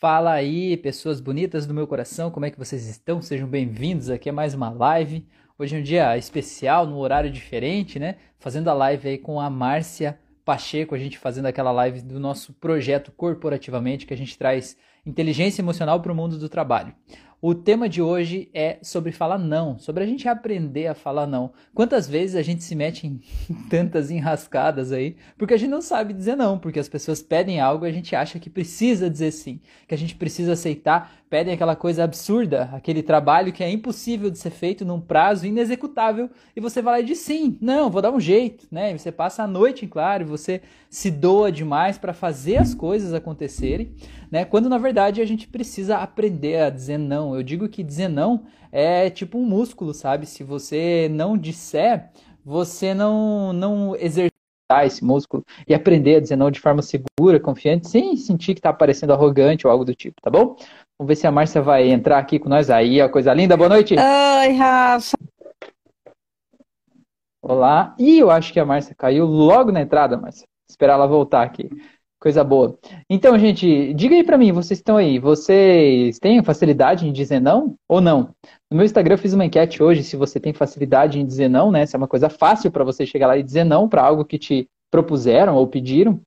Fala aí, pessoas bonitas do meu coração, como é que vocês estão? Sejam bem-vindos aqui a mais uma live. Hoje é um dia especial, num horário diferente, né? Fazendo a live aí com a Márcia Pacheco, a gente fazendo aquela live do nosso projeto corporativamente, que a gente traz inteligência emocional para o mundo do trabalho. O tema de hoje é sobre falar não, sobre a gente aprender a falar não. Quantas vezes a gente se mete em tantas enrascadas aí, porque a gente não sabe dizer não, porque as pessoas pedem algo e a gente acha que precisa dizer sim, que a gente precisa aceitar, pedem aquela coisa absurda, aquele trabalho que é impossível de ser feito num prazo inexecutável e você vai lá e diz sim, não, vou dar um jeito, né? E você passa a noite em claro, você se doa demais para fazer as coisas acontecerem, né? Quando na verdade a gente precisa aprender a dizer não eu digo que dizer não é tipo um músculo, sabe? Se você não disser, você não, não exercitar esse músculo e aprender a dizer não de forma segura, confiante, sem sentir que tá parecendo arrogante ou algo do tipo, tá bom? Vamos ver se a Márcia vai entrar aqui com nós aí, a coisa linda. Boa noite. Oi, Rafa. Olá. E eu acho que a Márcia caiu logo na entrada, Márcia. Esperar ela voltar aqui. Coisa boa. Então, gente, diga aí para mim, vocês estão aí, vocês têm facilidade em dizer não ou não? No meu Instagram eu fiz uma enquete hoje se você tem facilidade em dizer não, né? Se é uma coisa fácil para você chegar lá e dizer não para algo que te propuseram ou pediram.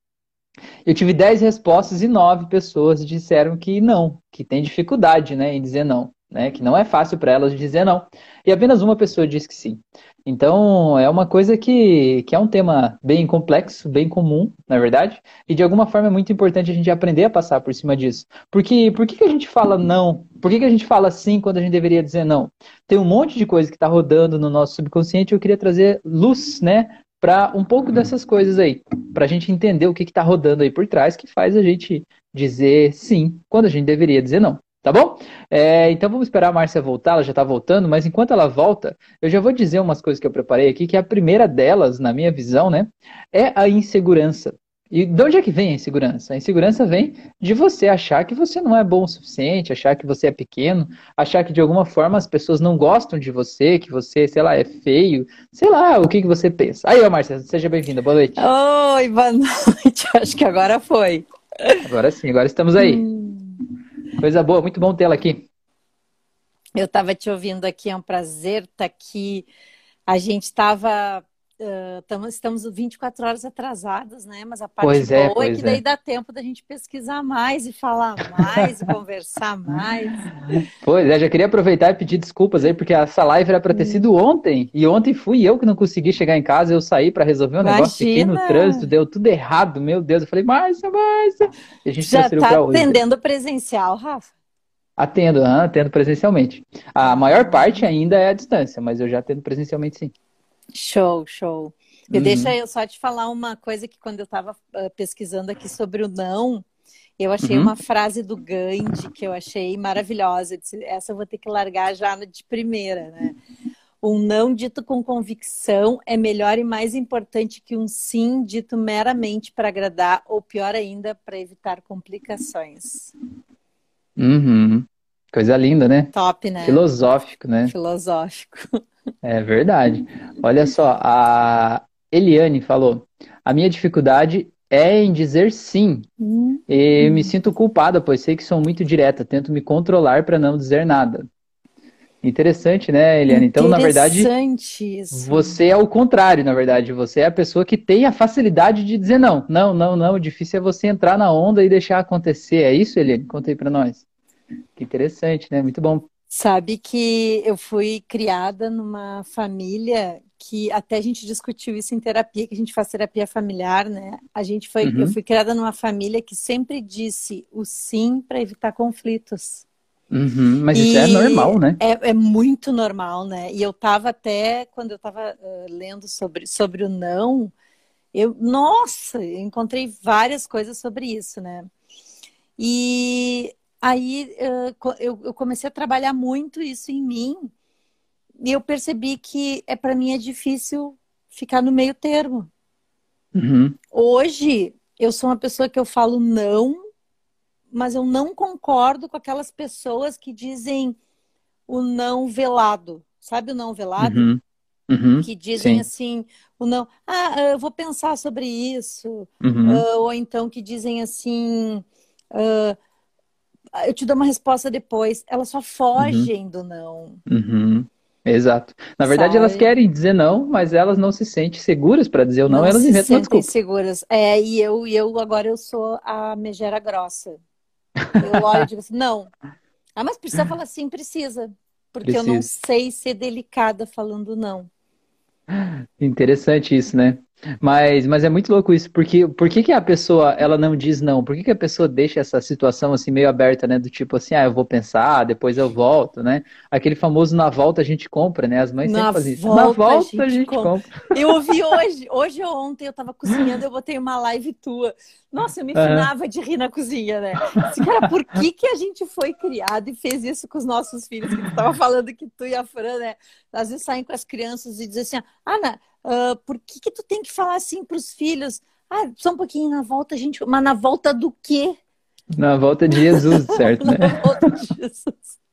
Eu tive 10 respostas e 9 pessoas disseram que não, que tem dificuldade, né, em dizer não, né? Que não é fácil para elas dizer não. E apenas uma pessoa disse que sim. Então, é uma coisa que, que é um tema bem complexo, bem comum, na verdade, e de alguma forma é muito importante a gente aprender a passar por cima disso. Porque por que, que a gente fala não? Por que, que a gente fala sim quando a gente deveria dizer não? Tem um monte de coisa que está rodando no nosso subconsciente e eu queria trazer luz, né, para um pouco dessas coisas aí, para a gente entender o que está rodando aí por trás que faz a gente dizer sim quando a gente deveria dizer não. Tá bom? É, então vamos esperar a Márcia voltar, ela já está voltando, mas enquanto ela volta, eu já vou dizer umas coisas que eu preparei aqui, que a primeira delas, na minha visão, né, é a insegurança. E de onde é que vem a insegurança? A insegurança vem de você achar que você não é bom o suficiente, achar que você é pequeno, achar que de alguma forma as pessoas não gostam de você, que você, sei lá, é feio, sei lá, o que, que você pensa. Aí, ó, Márcia, seja bem-vinda, boa noite. Oi, boa noite, acho que agora foi. Agora sim, agora estamos aí. Hum. Coisa boa, muito bom tê-la aqui. Eu estava te ouvindo aqui, é um prazer estar tá aqui. A gente estava. Uh, estamos 24 horas atrasados, né? Mas a parte pois é, boa é, é que daí é. dá tempo da gente pesquisar mais e falar mais e conversar mais. Pois é, já queria aproveitar e pedir desculpas aí, porque essa live era para ter sido ontem, e ontem fui eu que não consegui chegar em casa, eu saí para resolver um Imagina. negócio aqui no trânsito, deu tudo errado, meu Deus. Eu falei, Márcia, Márcia. E a gente já está atendendo presencial, Rafa? Atendo, atendo presencialmente. A maior parte ainda é à distância, mas eu já atendo presencialmente sim. Show, show. Uhum. deixa eu só te falar uma coisa que quando eu estava uh, pesquisando aqui sobre o não, eu achei uhum. uma frase do Gandhi que eu achei maravilhosa. Disse, Essa eu vou ter que largar já de primeira, né? Um não dito com convicção é melhor e mais importante que um sim dito meramente para agradar, ou pior ainda, para evitar complicações. Uhum. Coisa linda, né? Top, né? Filosófico, né? Filosófico. É verdade. Olha só, a Eliane falou: a minha dificuldade é em dizer sim. Uhum. E me sinto culpada, pois sei que sou muito direta, tento me controlar para não dizer nada. Interessante, né, Eliane? Então, na verdade, isso. você é o contrário, na verdade. Você é a pessoa que tem a facilidade de dizer não. Não, não, não. O difícil é você entrar na onda e deixar acontecer. É isso, Eliane? Conta aí pra nós. Que interessante, né? Muito bom. Sabe que eu fui criada numa família que até a gente discutiu isso em terapia, que a gente faz terapia familiar, né? A gente foi, uhum. eu fui criada numa família que sempre disse o sim para evitar conflitos. Uhum, mas e isso é normal, né? É, é, muito normal, né? E eu estava até, quando eu estava uh, lendo sobre, sobre o não, eu, nossa, eu encontrei várias coisas sobre isso, né? E aí eu, comecei a trabalhar muito isso em mim e eu percebi que é para mim é difícil ficar no meio termo. Uhum. Hoje eu sou uma pessoa que eu falo não mas eu não concordo com aquelas pessoas que dizem o não velado. Sabe o não velado? Uhum. Uhum. Que dizem Sim. assim, o não, ah, eu vou pensar sobre isso. Uh, ou então que dizem assim, uh, eu te dou uma resposta depois. Elas só fogem uhum. do não. Uhum. Exato. Na verdade, Sabe? elas querem dizer não, mas elas não se sentem seguras para dizer o não, não elas inventam uma desculpa. seguras. É, e eu, e eu agora eu sou a megera grossa. Eu olho e digo assim, não. Ah, mas precisa falar sim, precisa. Porque eu não sei ser delicada falando não. Interessante isso, né? Mas, mas é muito louco isso, porque por que, que a pessoa ela não diz não? Por que, que a pessoa deixa essa situação assim meio aberta, né? Do tipo assim, ah, eu vou pensar, depois eu volto, né? Aquele famoso na volta a gente compra, né? As mães na sempre fazem isso. Na volta a gente, a gente compra. compra. Eu ouvi hoje, hoje ou ontem eu tava cozinhando, eu botei uma live tua. Nossa, eu me finava uhum. de rir na cozinha, né? Assim, cara, por que, que a gente foi criado e fez isso com os nossos filhos? Que tu tava falando que tu e a Fran, né? Às vezes saem com as crianças e dizem assim, ah, Ana, Uh, por que, que tu tem que falar assim para os filhos? Ah, só um pouquinho na volta, gente. Mas na volta do quê? Na volta de Jesus, certo, né? na volta de Jesus.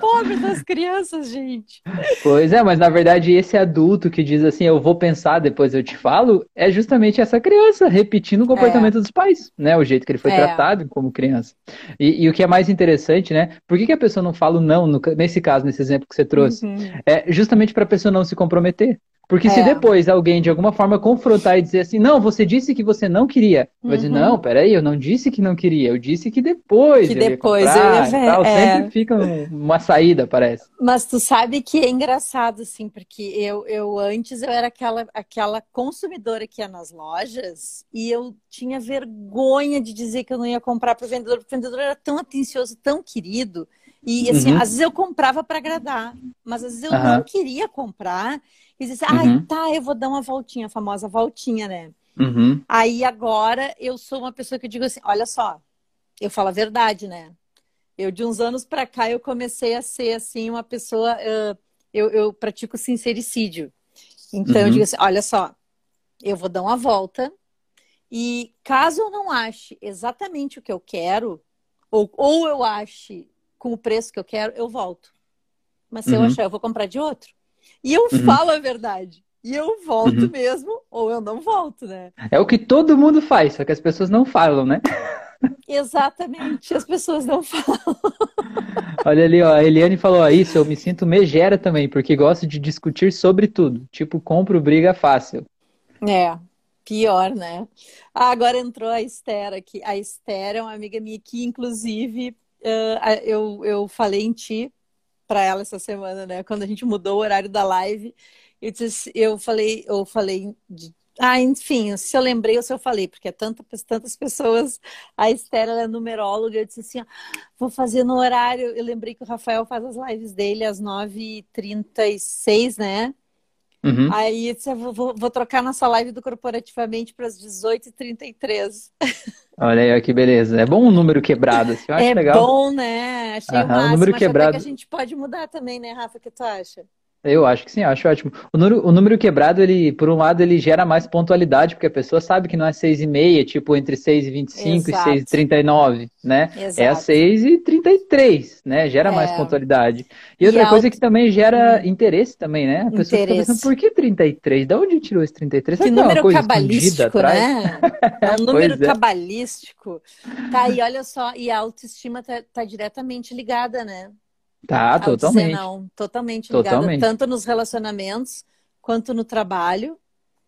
Pobre das crianças, gente. Pois é, mas na verdade esse adulto que diz assim, eu vou pensar, depois eu te falo, é justamente essa criança repetindo o comportamento é. dos pais, né? O jeito que ele foi é. tratado como criança. E, e, o que é mais interessante, né? Por que, que a pessoa não fala o não, no, nesse caso, nesse exemplo que você trouxe? Uhum. É justamente para a pessoa não se comprometer. Porque é. se depois alguém de alguma forma confrontar e dizer assim, não, você disse que você não queria, uhum. dizer, uhum. não, peraí, eu não disse que não queria, eu disse que depois. Que eu depois comprar, eu ia ver. Tal. É. Sempre fica uma saída, parece. Mas tu sabe que é engraçado, assim, porque eu, eu antes eu era aquela, aquela consumidora que ia nas lojas e eu tinha vergonha de dizer que eu não ia comprar para o vendedor, porque o vendedor era tão atencioso, tão querido. E assim, uhum. às vezes eu comprava para agradar, mas às vezes eu uhum. não queria comprar. E disse, ah, uhum. tá, eu vou dar uma voltinha, a famosa voltinha, né? Uhum. Aí agora eu sou uma pessoa que eu digo assim, olha só, eu falo a verdade, né? Eu de uns anos para cá eu comecei a ser assim uma pessoa, uh, eu, eu, pratico sincericídio. Então eu uhum. digo assim, olha só, eu vou dar uma volta e caso eu não ache exatamente o que eu quero ou, ou eu ache com o preço que eu quero, eu volto. Mas se eu uhum. achar, eu vou comprar de outro. E eu uhum. falo a verdade. E eu volto uhum. mesmo, ou eu não volto, né? É o que todo mundo faz, só que as pessoas não falam, né? Exatamente, as pessoas não falam. Olha ali, ó, a Eliane falou isso, eu me sinto megera também, porque gosto de discutir sobre tudo. Tipo, compro briga fácil. É, pior, né? Ah, agora entrou a Esther aqui. A Esther é uma amiga minha que, inclusive, uh, eu, eu falei em ti para ela essa semana, né? Quando a gente mudou o horário da live, eu, disse, eu falei, eu falei de, ah, enfim, se eu lembrei ou se eu falei, porque é tanta, tantas pessoas. A Esther é numeróloga, eu disse assim: ó, vou fazer no horário. Eu lembrei que o Rafael faz as lives dele às 9h36, né? Uhum. Aí eu disse, vou, vou, vou, trocar nossa live do Corporativamente para as 18h33. Olha aí, que beleza. É bom um número quebrado, assim, eu acho é legal. É bom, né? Achei Aham, o máximo. Um número quebrado. que a gente pode mudar também, né, Rafa? O que tu acha? Eu acho que sim, acho ótimo. O número, o número quebrado, ele, por um lado, ele gera mais pontualidade, porque a pessoa sabe que não é 6,5, tipo entre 6 e 25 Exato. e 6 e 39, né? Exato. É a 6 e 33, né? Gera é. mais pontualidade. E, e outra coisa que também gera hum. interesse também, né? A pessoa interesse. fica pensando, por que 33? De onde tirou esse 33? Que Será número que é cabalístico, né? É um número é. cabalístico. Tá, e olha só, e a autoestima tá, tá diretamente ligada, né? Tá, totalmente. não, totalmente ligada, totalmente. tanto nos relacionamentos quanto no trabalho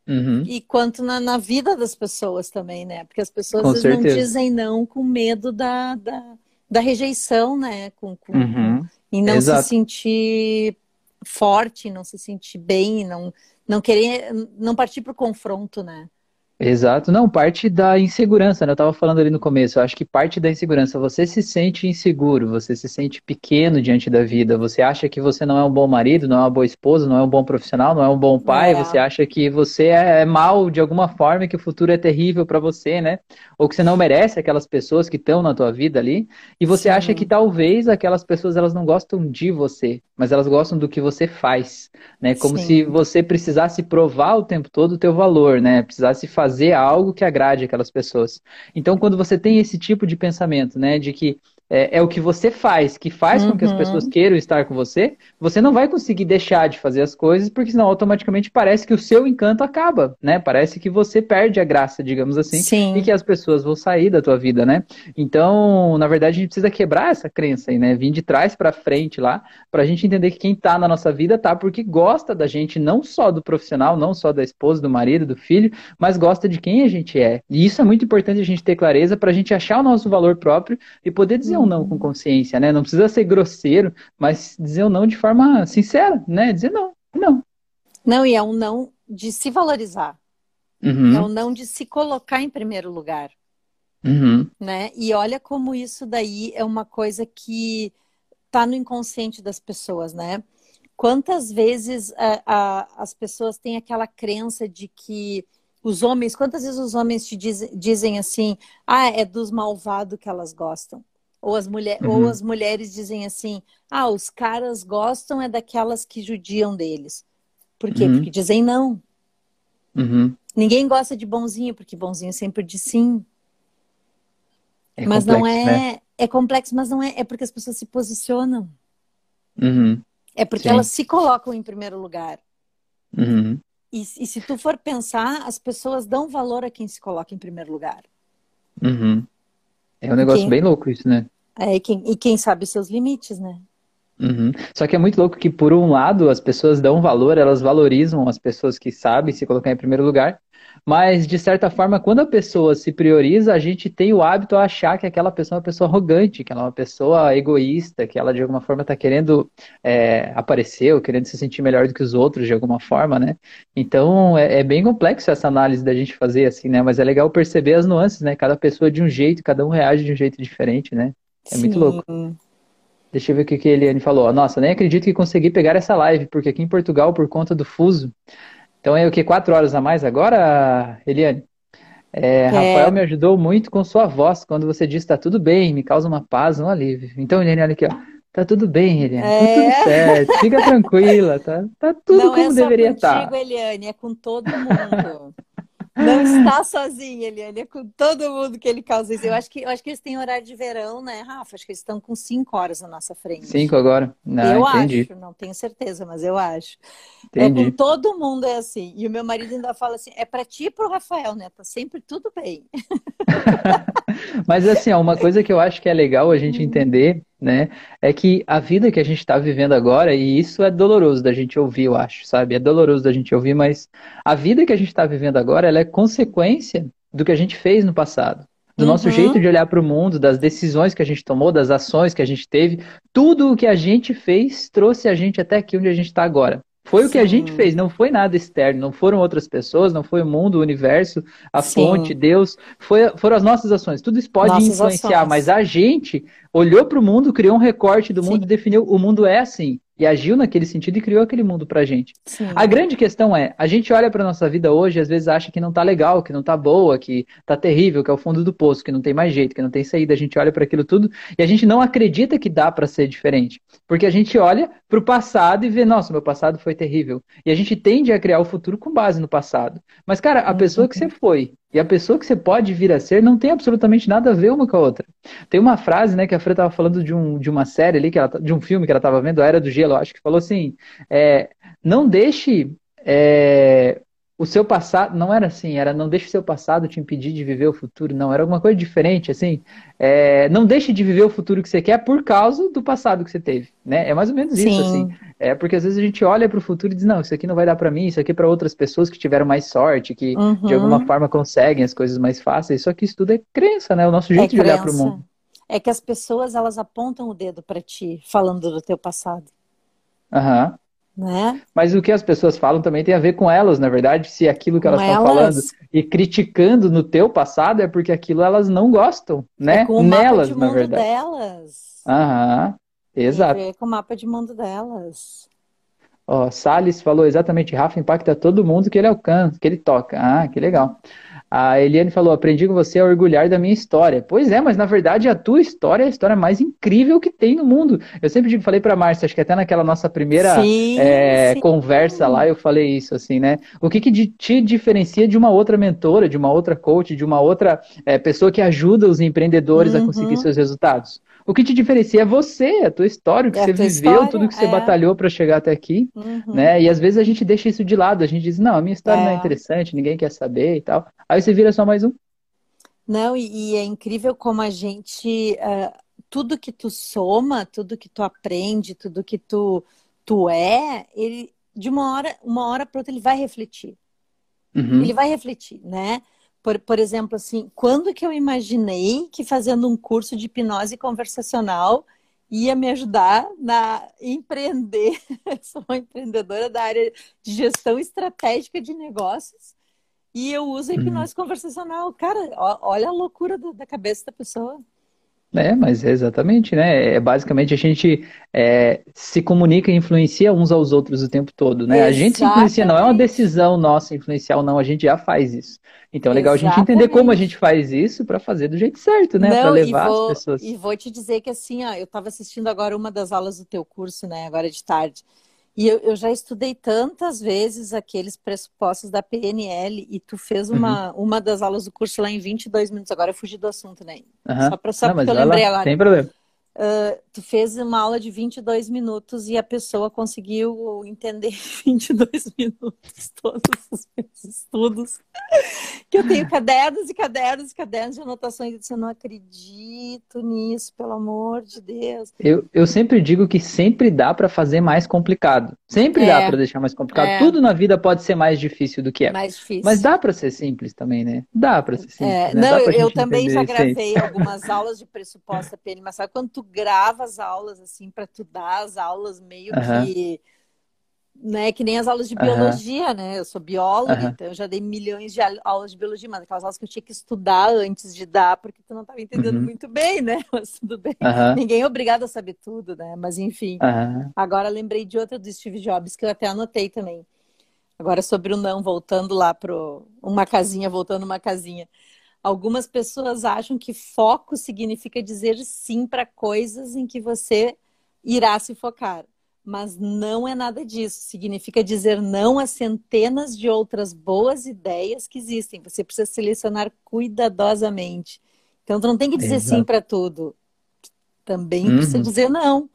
uhum. e quanto na, na, vida das pessoas também, né? Porque as pessoas não dizem não com medo da, da, da rejeição, né? Com, com uhum. E não Exato. se sentir forte, não se sentir bem, não, não querer, não partir para o confronto, né? Exato, não, parte da insegurança, né? Eu estava falando ali no começo, eu acho que parte da insegurança, você se sente inseguro, você se sente pequeno diante da vida, você acha que você não é um bom marido, não é uma boa esposa, não é um bom profissional, não é um bom pai, é. você acha que você é, é mal de alguma forma, que o futuro é terrível para você, né? Ou que você não merece aquelas pessoas que estão na tua vida ali, e você Sim. acha que talvez aquelas pessoas elas não gostam de você, mas elas gostam do que você faz, né? Como Sim. se você precisasse provar o tempo todo o teu valor, né? Precisasse fazer algo que agrade aquelas pessoas. Então, quando você tem esse tipo de pensamento, né, de que é, é, o que você faz, que faz uhum. com que as pessoas uhum. queiram estar com você, você não vai conseguir deixar de fazer as coisas, porque senão automaticamente parece que o seu encanto acaba, né? Parece que você perde a graça, digamos assim, Sim. e que as pessoas vão sair da tua vida, né? Então, na verdade, a gente precisa quebrar essa crença aí, né? Vir de trás para frente lá, pra gente entender que quem tá na nossa vida tá porque gosta da gente, não só do profissional, não só da esposa, do marido, do filho, mas gosta de quem a gente é. E isso é muito importante a gente ter clareza pra gente achar o nosso valor próprio e poder dizer dizer um não com consciência, né? Não precisa ser grosseiro, mas dizer um não de forma sincera, né? Dizer não, não. Não, e é um não de se valorizar. Uhum. É um não de se colocar em primeiro lugar. Uhum. Né? E olha como isso daí é uma coisa que está no inconsciente das pessoas, né? Quantas vezes a, a, as pessoas têm aquela crença de que os homens, quantas vezes os homens te diz, dizem assim, ah, é dos malvados que elas gostam. Ou as, mulher, uhum. ou as mulheres dizem assim: ah, os caras gostam é daquelas que judiam deles. Por quê? Uhum. Porque dizem não. Uhum. Ninguém gosta de bonzinho, porque bonzinho sempre diz sim. É mas complexo, não é. Né? É complexo, mas não é. É porque as pessoas se posicionam. Uhum. É porque Sim. elas se colocam em primeiro lugar. Uhum. E, e, se tu for pensar, as pessoas dão valor a quem se coloca em primeiro lugar. Uhum. É um negócio bem louco isso, né? É, e, quem, e quem sabe seus limites, né? Uhum. Só que é muito louco que, por um lado, as pessoas dão valor, elas valorizam as pessoas que sabem se colocar em primeiro lugar, mas, de certa forma, quando a pessoa se prioriza, a gente tem o hábito a achar que aquela pessoa é uma pessoa arrogante, que ela é uma pessoa egoísta, que ela, de alguma forma, está querendo é, aparecer ou querendo se sentir melhor do que os outros, de alguma forma, né? Então, é, é, bem complexo essa análise da gente fazer assim, né? Mas é legal perceber as nuances, né? Cada pessoa de um jeito, cada um reage de um jeito diferente, né? É Sim. muito louco. Deixa eu ver o que, que a Eliane falou. Nossa, nem acredito que consegui pegar essa live, porque aqui em Portugal, por conta do fuso. Então é o que? Quatro horas a mais agora, Eliane? É, é. Rafael me ajudou muito com sua voz. Quando você disse tá tudo bem, me causa uma paz, um alívio. Então, Eliane, olha aqui, ó. Tá tudo bem, Eliane. É. Tá tudo é. certo. Fica tranquila, tá, tá tudo Não como é deveria estar. Não é Eliane, é com todo mundo. Não está sozinha, Eliane, é com todo mundo que ele causa isso. Eu acho que, eu acho que eles têm horário de verão, né, Rafa? Acho que eles estão com cinco horas na nossa frente. Cinco agora? Não, eu entendi. acho, não tenho certeza, mas eu acho. Entendi. É com todo mundo é assim. E o meu marido ainda fala assim: é para ti e pro Rafael, né? Tá sempre tudo bem. mas assim, ó, uma coisa que eu acho que é legal a gente entender né? É que a vida que a gente está vivendo agora, e isso é doloroso da gente ouvir, eu acho, sabe? É doloroso da gente ouvir, mas a vida que a gente está vivendo agora, ela é consequência do que a gente fez no passado. Do uhum. nosso jeito de olhar para o mundo, das decisões que a gente tomou, das ações que a gente teve, tudo o que a gente fez trouxe a gente até aqui onde a gente está agora. Foi Sim. o que a gente fez, não foi nada externo, não foram outras pessoas, não foi o mundo, o universo, a Sim. fonte, Deus, foi, foram as nossas ações. Tudo isso pode nossas influenciar, ações. mas a gente olhou para o mundo, criou um recorte do mundo Sim. e definiu o mundo é assim e agiu naquele sentido e criou aquele mundo pra gente. Sim. A grande questão é, a gente olha pra nossa vida hoje e às vezes acha que não tá legal, que não tá boa, que tá terrível, que é o fundo do poço, que não tem mais jeito, que não tem saída. A gente olha para aquilo tudo e a gente não acredita que dá para ser diferente. Porque a gente olha pro passado e vê, nossa, meu passado foi terrível. E a gente tende a criar o futuro com base no passado. Mas, cara, a pessoa que você foi e a pessoa que você pode vir a ser não tem absolutamente nada a ver uma com a outra. Tem uma frase, né, que a Fran estava falando de, um, de uma série ali, que ela, de um filme que ela estava vendo, A Era do Gelo, acho que falou assim: é, não deixe é, o seu passado. Não era assim, era não deixe o seu passado te impedir de viver o futuro, não, era alguma coisa diferente, assim. É, não deixe de viver o futuro que você quer por causa do passado que você teve, né? É mais ou menos Sim. isso, assim. É porque às vezes a gente olha para o futuro e diz, não, isso aqui não vai dar para mim, isso aqui é para outras pessoas que tiveram mais sorte, que uhum. de alguma forma conseguem as coisas mais fáceis. Só que isso tudo é crença, né? O nosso jeito é de olhar para o mundo. É que as pessoas elas apontam o dedo para ti, falando do teu passado. Aham. Uhum. Né? Mas o que as pessoas falam também tem a ver com elas, na verdade, se aquilo que elas estão falando e criticando no teu passado é porque aquilo elas não gostam, né? É com o Nelas, mapa de na mundo verdade. delas. Aham. Exato. É com o mapa de mundo delas. Ó, Salles falou exatamente, Rafa impacta todo mundo que ele alcança, que ele toca. Ah, que legal. A Eliane falou, aprendi com você a orgulhar da minha história. Pois é, mas na verdade a tua história é a história mais incrível que tem no mundo. Eu sempre digo, falei pra Márcia, acho que até naquela nossa primeira sim, é, sim. conversa lá, eu falei isso, assim, né? O que, que te diferencia de uma outra mentora, de uma outra coach, de uma outra é, pessoa que ajuda os empreendedores uhum. a conseguir seus resultados? O que te diferencia é você, a tua história, o que É você viveu, história, tudo que você é. batalhou para chegar até aqui, Uhum. né? E às vezes a gente deixa isso de lado, a gente diz, não, a minha história não é É. interessante, ninguém quer saber e tal. Aí você vira só mais um. Não, e, e é incrível como a gente, ah, tudo que tu soma, tudo que tu aprende, tudo que tu, tu é, ele de uma hora, uma hora para outra ele vai refletir. Uhum. Ele vai refletir, né? Por, por exemplo, assim, quando que eu imaginei que fazendo um curso de hipnose conversacional ia me ajudar na empreender? Eu sou uma empreendedora da área de gestão estratégica de negócios e eu uso a hipnose conversacional. Cara, ó- olha a loucura do- da cabeça da pessoa. É, mas é exatamente, né? É, basicamente a gente é, se comunica e influencia uns aos outros o tempo todo, né? A gente se influencia, não é uma Exatamente. decisão nossa influenciar ou não, a gente já faz isso. Então é legal a gente entender como a Exatamente. gente faz isso para fazer do jeito certo, né? Para levar vou, as pessoas. e vou te dizer que assim, ó, eu estava assistindo agora uma das aulas do teu curso, né, agora de tarde, e eu, eu já estudei tantas vezes aqueles pressupostos da PNL e tu fez uma, uma das aulas do curso lá em 22 minutos, agora eu fugi do assunto, né? Aham. Só, pra, só Não, porque eu vai lá, lembrei agora. tem problema. Ah, tu fez uma aula de 22 minutos e a pessoa conseguiu entender em 22 minutos todos os meus estudos. Que eu tenho cadernos e cadernos e cadernos de anotações. Eu disse, eu não acredito nisso, pelo amor de Deus. Eu, eu sempre digo que sempre dá para fazer mais complicado. Sempre É. dá para deixar mais complicado. É. Tudo na vida pode ser mais difícil do que é. Mais difícil. Mas dá para ser simples também, né? Dá para ser simples, É, né? não, eu, também já gravei algumas aulas de pressuposta PN, mas sabe quando tu grava as aulas assim para tu dar as aulas meio que né, que nem as aulas de biologia, né? Eu sou bióloga, Aham. então eu já dei milhões de aulas de biologia, mas aquelas aulas que eu tinha que estudar antes de dar, porque tu não estava entendendo Uhum. muito bem, né? Mas tudo bem. Ninguém é obrigado a saber tudo, né? Mas enfim. Agora lembrei de outra do Steve Jobs que eu até anotei também. Agora sobre o não, voltando lá pro uma casinha, voltando uma casinha. Algumas pessoas acham que foco significa dizer sim para coisas em que você irá se focar. Mas não é nada disso. Significa dizer não a centenas de outras boas ideias que existem. Você precisa selecionar cuidadosamente. Então, tu não tem que dizer sim Exato. para tudo. Também precisa Uhum. dizer não.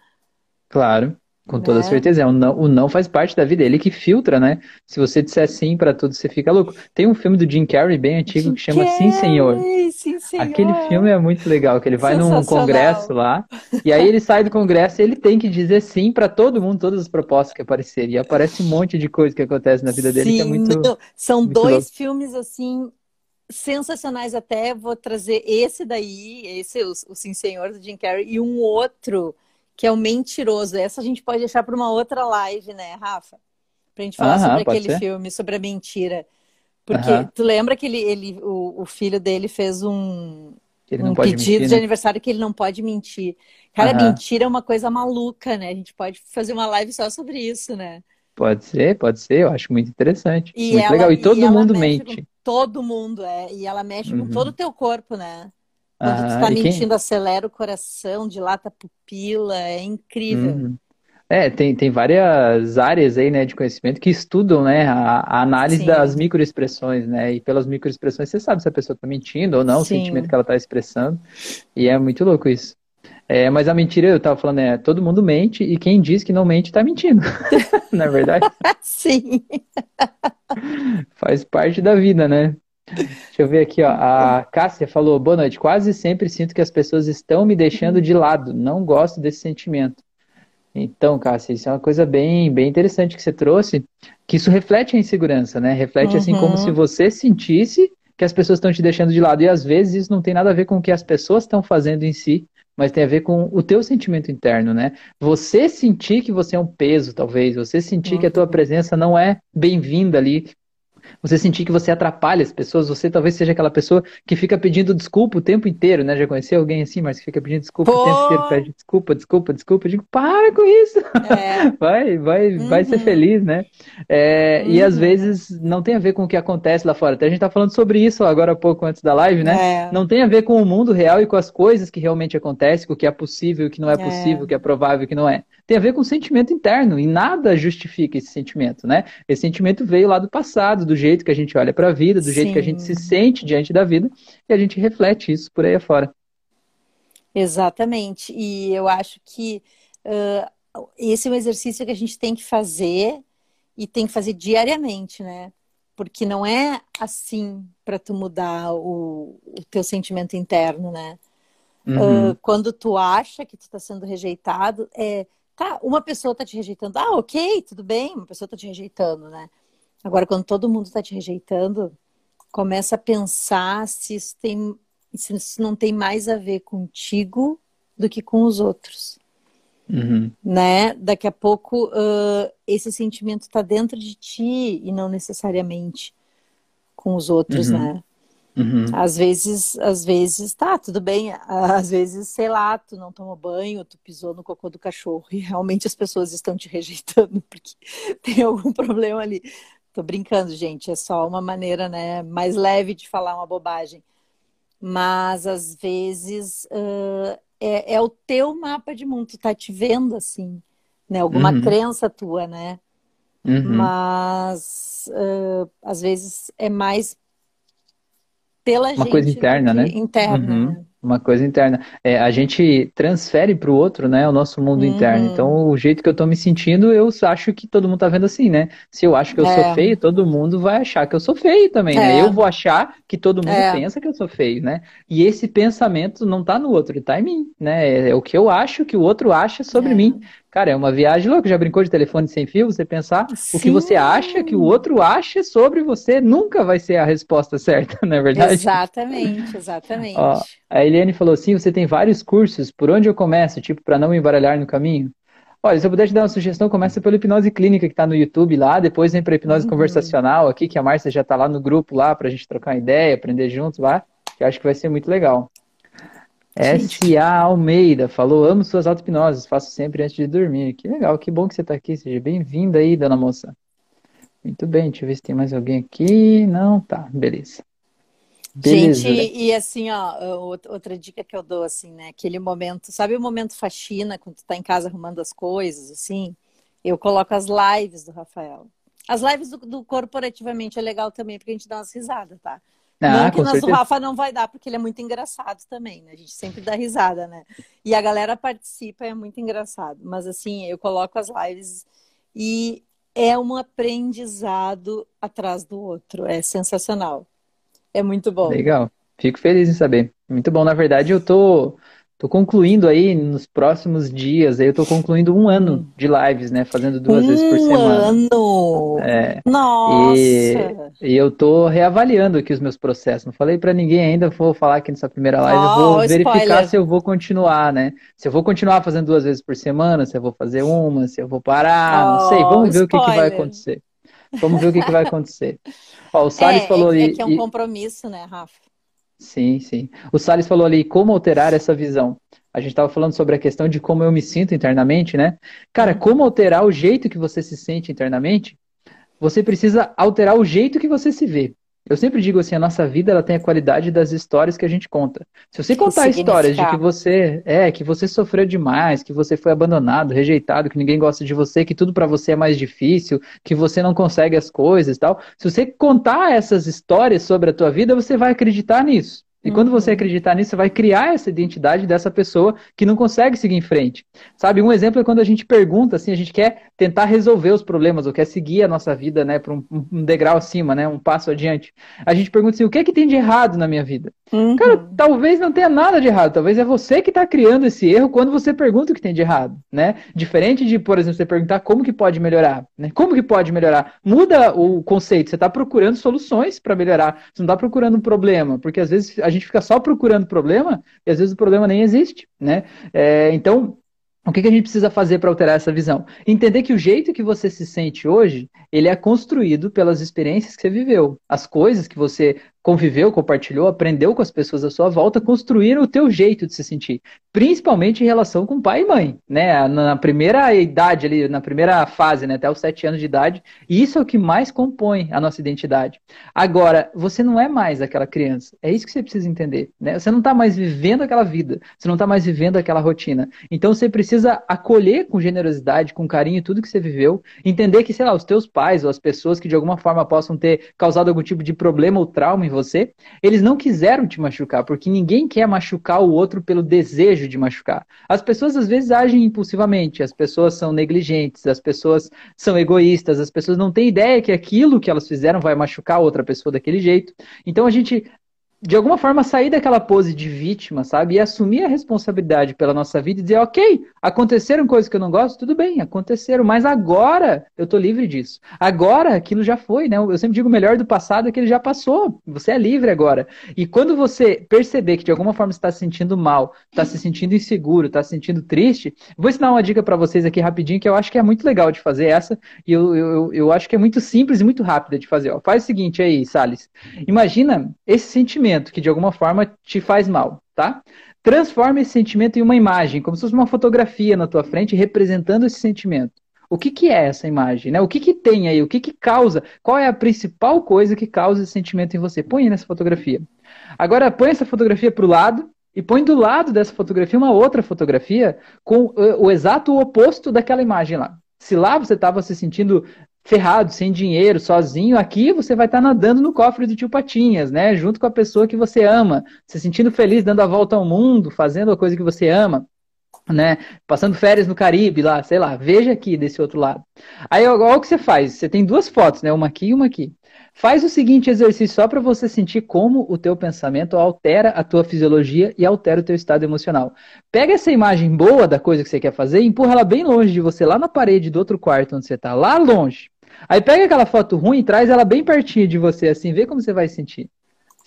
Claro, com toda Né? certeza. É, O não, o não faz parte da vida, ele que filtra, né? Se você disser sim pra tudo, você fica louco. Tem um filme do Jim Carrey bem antigo que chama Sim, Senhor. Carrey, Sim, senhor. Aquele filme é muito legal, que ele vai num congresso lá, e aí ele sai do congresso e ele tem que dizer sim pra todo mundo, todas as propostas que aparecerem. E aparece um monte de coisa que acontece na vida dele que é Sim, muito. não, São muito dois louco. filmes assim sensacionais até. Vou trazer esse daí, esse o, o Sim Senhor do Jim Carrey e um outro que é o Mentiroso. Essa a gente pode deixar para uma outra live, né, Rafa? Pra gente falar Aham, sobre aquele ser. filme, sobre a mentira. Porque Aham. tu lembra que ele, ele o, o filho dele fez um, um pedido mentir, de né? aniversário que ele não pode mentir. Cara, Aham. mentira é uma coisa maluca, né? A gente pode fazer uma live só sobre isso, né? Pode ser, pode ser, eu acho muito interessante. E Muito ela, legal. E todo ela mundo mente. com todo mundo, é. E ela mexe com Uhum. todo o teu corpo, né? Quando tu Aham, tá e quem- mentindo, acelera o coração, dilata a pupila, é incrível. Uhum. É, tem, tem várias áreas aí, né, de conhecimento que estudam, né, a, a análise Sim. das microexpressões, né, e pelas microexpressões você sabe se a pessoa está mentindo ou não, o Sim. sentimento que ela está expressando, e é muito louco isso. É, mas a mentira, eu tava falando, é, todo mundo mente e quem diz que não mente está mentindo, na verdade, Sim. faz parte da vida, né. Deixa eu ver aqui, ó, a Cássia falou, boa noite, quase sempre sinto que as pessoas estão me deixando de lado, não gosto desse sentimento. Então, Cássia, isso é uma coisa bem, bem interessante que você trouxe, que isso reflete a insegurança, né? Reflete assim como Uhum. se você sentisse que as pessoas estão te deixando de lado. E às vezes isso não tem nada a ver com o que as pessoas estão fazendo em si, mas tem a ver com o teu sentimento interno, né? Você sentir que você é um peso, talvez, você sentir que a tua Uhum. presença não é bem-vinda ali, você sentir que você atrapalha as pessoas, você talvez seja aquela pessoa que fica pedindo desculpa o tempo inteiro, né? Já conheceu alguém assim, mas que fica pedindo desculpa o tempo Pô! inteiro, pede desculpa, desculpa, desculpa. Eu digo, para com isso, É. vai, vai, vai ser Uhum. feliz, né? É, E às Uhum. vezes não tem a ver com o que acontece lá fora. Até a gente tá falando sobre isso agora há pouco antes da live, né? É. Não tem a ver com o mundo real e com as coisas que realmente acontecem, com o que é possível, o que não é É. possível, o que é provável, o que não é. Tem a ver com o sentimento interno e nada justifica esse sentimento, né? Esse sentimento veio lá do passado, do jeito que a gente olha para a vida, do jeito que a gente se Sim. sente diante da vida e a gente reflete isso por aí afora. Exatamente. E eu acho que uh, esse é um exercício que a gente tem que fazer e tem que fazer diariamente, né? Porque não é assim para tu mudar o, o, teu sentimento interno, né? Uhum. Uh, quando tu acha que tu está sendo rejeitado, é tá, uma pessoa está te rejeitando, ah, ok, tudo bem, uma pessoa está te rejeitando, né? Agora, quando todo mundo está te rejeitando, começa a pensar se isso, tem, se isso não tem mais a ver contigo do que com os outros. Uhum. Né? Daqui a pouco uh, esse sentimento está dentro de ti e não necessariamente com os outros, uhum. né? Uhum. Às vezes, às vezes, tá, tudo bem. Às vezes, sei lá, tu não tomou banho, tu pisou no cocô do cachorro e realmente as pessoas estão te rejeitando porque tem algum problema ali. Tô brincando, gente, é só uma maneira, né, mais leve de falar uma bobagem. Mas às vezes uh, é, é, o teu mapa de mundo, tu tá te vendo assim, né? Alguma uhum. crença tua, né? Uhum. Mas uh, às vezes é mais pela uma gente. coisa interna, né? Interna. Uhum. Né? Uma coisa interna. É, a gente transfere para o outro, né, o nosso mundo uhum. interno. Então, o jeito que eu estou me sentindo, eu acho que todo mundo está vendo assim, né? Se eu acho que eu é. sou feio, todo mundo vai achar que eu sou feio também, né? é. né? Eu vou achar que todo mundo é. pensa que eu sou feio, né? E esse pensamento não está no outro, ele está em mim, né? É, é o que eu acho que o outro acha sobre é. mim. Cara, é uma viagem louca. Já brincou de telefone sem fio? Você pensar Sim. o que você acha que o outro acha sobre você nunca vai ser a resposta certa, não é verdade? Exatamente, exatamente. Ó, a Eliane falou assim: você tem vários cursos, por onde eu começo, tipo, para não me embaralhar no caminho? Olha, se eu puder te dar uma sugestão, começa pela hipnose clínica que está no YouTube lá, depois vem para hipnose uhum. conversacional aqui, que a Márcia já está lá no grupo lá para a gente trocar uma ideia, aprender juntos lá, que eu acho que vai ser muito legal. S.A. Almeida falou: Amo suas auto-hipnoses, faço sempre antes de dormir. Que legal, que bom que você está aqui. Seja bem-vinda aí, dona moça. Muito bem, deixa eu ver se tem mais alguém aqui. Não, tá, beleza. beleza. Gente, e assim, ó, outra dica que eu dou, assim, né? Aquele momento, sabe o momento faxina, quando tu tá em casa arrumando as coisas, assim? Eu coloco as lives do Rafael. As lives do, do corporativamente é legal também, porque a gente dá umas risadas, tá? Ah, não que nas do Rafa não vai dar, porque ele é muito engraçado também, né? A gente sempre dá risada, né? E a galera participa, é muito engraçado. Mas assim, eu coloco as lives e é um aprendizado atrás do outro. É sensacional. É muito bom. Legal. Fico feliz em saber. Muito bom. Na verdade, eu tô Tô concluindo aí nos próximos dias, aí eu tô concluindo um ano de lives, né? Fazendo duas um vezes por semana. Um ano! É. Nossa! E, e, eu tô reavaliando aqui os meus processos. Não falei para ninguém ainda, vou falar aqui nessa primeira live, oh, vou verificar spoiler. se eu vou continuar, né? Se eu vou continuar fazendo duas vezes por semana, se eu vou fazer uma, se eu vou parar, oh, não sei. Vamos ver spoiler. o que, que vai acontecer. Vamos ver o que, que vai acontecer. Ó, o Salles é, falou é. É que é um compromisso, né, Rafa? Sim, sim. O Salles falou ali como alterar essa visão. A gente estava falando sobre a questão de como eu me sinto internamente, né? Cara, uhum. como alterar o jeito que você se sente internamente? Você precisa alterar o jeito que você se vê. Eu sempre digo assim, a nossa vida ela tem a qualidade das histórias que a gente conta. Se você contar histórias de que você é, que você sofreu demais, que você foi abandonado, rejeitado, que ninguém gosta de você, que tudo para você é mais difícil, que você não consegue as coisas, tal. Se você contar essas histórias sobre a tua vida, você vai acreditar nisso. E quando você uhum. acreditar nisso, você vai criar essa identidade dessa pessoa que não consegue seguir em frente. Sabe, um exemplo é quando a gente pergunta, assim, a gente quer tentar resolver os problemas, ou quer seguir a nossa vida, né, para um, um, degrau acima, né, um passo adiante. A gente pergunta assim, o que é que tem de errado na minha vida? Uhum. Cara, talvez não tenha nada de errado, talvez é você que está criando esse erro quando você pergunta o que tem de errado, né? Diferente de, por exemplo, você perguntar como que pode melhorar, né? Como que pode melhorar? Muda o conceito, você está procurando soluções para melhorar, você não está procurando um problema, porque às vezes a gente fica só procurando problema e às vezes o problema nem existe, né? É, então, o que, que, a gente precisa fazer para alterar essa visão? Entender que o jeito que você se sente hoje, ele é construído pelas experiências que você viveu. As coisas que você conviveu, compartilhou, aprendeu com as pessoas à sua volta, construíram o teu jeito de se sentir, principalmente em relação com pai e mãe, né? Na primeira idade ali, na primeira fase, né, até os sete anos de idade, e isso é o que mais compõe a nossa identidade. Agora, você não é mais aquela criança, é isso que você precisa entender, né? Você não está mais vivendo aquela vida, você não está mais vivendo aquela rotina. Então você precisa acolher com generosidade, com carinho tudo que você viveu, entender que, sei lá, os teus pais ou as pessoas que de alguma forma possam ter causado algum tipo de problema ou trauma em você, eles não quiseram te machucar, porque ninguém quer machucar o outro pelo desejo de machucar. As pessoas às vezes agem impulsivamente, as pessoas são negligentes, as pessoas são egoístas, as pessoas não têm ideia que aquilo que elas fizeram vai machucar outra pessoa daquele jeito. Então a gente de alguma forma sair daquela pose de vítima, sabe? E assumir a responsabilidade pela nossa vida e dizer, ok, aconteceram coisas que eu não gosto, tudo bem, aconteceram, mas agora eu tô livre disso. Agora aquilo já foi, né? Eu sempre digo o melhor do passado é que ele já passou. Você é livre agora. E quando você perceber que de alguma forma está se sentindo mal, está se sentindo inseguro, está se sentindo triste, vou ensinar uma dica para vocês aqui rapidinho que eu acho que é muito legal de fazer essa e eu, eu, eu acho que é muito simples e muito rápida de fazer. Ó. Faz o seguinte aí, Salles. Imagina esse sentimento que de alguma forma te faz mal, tá? Transforma esse sentimento em uma imagem, como se fosse uma fotografia na tua frente representando esse sentimento. O que, que é essa imagem? Né? O que, que tem aí? O que, que causa? Qual é a principal coisa que causa esse sentimento em você? Põe nessa fotografia. Agora põe essa fotografia para o lado e põe do lado dessa fotografia uma outra fotografia com o exato oposto daquela imagem lá. Se lá você estava se sentindo ferrado, sem dinheiro, sozinho, aqui você vai estar tá nadando no cofre do tio Patinhas, né? Junto com a pessoa que você ama, se sentindo feliz, dando a volta ao mundo, fazendo a coisa que você ama, né? Passando férias no Caribe lá, sei lá, veja aqui desse outro lado. Aí, olha o que você faz, você tem duas fotos, né? Uma aqui e uma aqui. Faz o seguinte exercício só para você sentir como o teu pensamento altera a tua fisiologia e altera o teu estado emocional. Pega essa imagem boa da coisa que você quer fazer e empurra ela bem longe de você, lá na parede do outro quarto onde você está, lá longe. Aí pega aquela foto ruim e traz ela bem pertinho de você, assim, vê como você vai sentir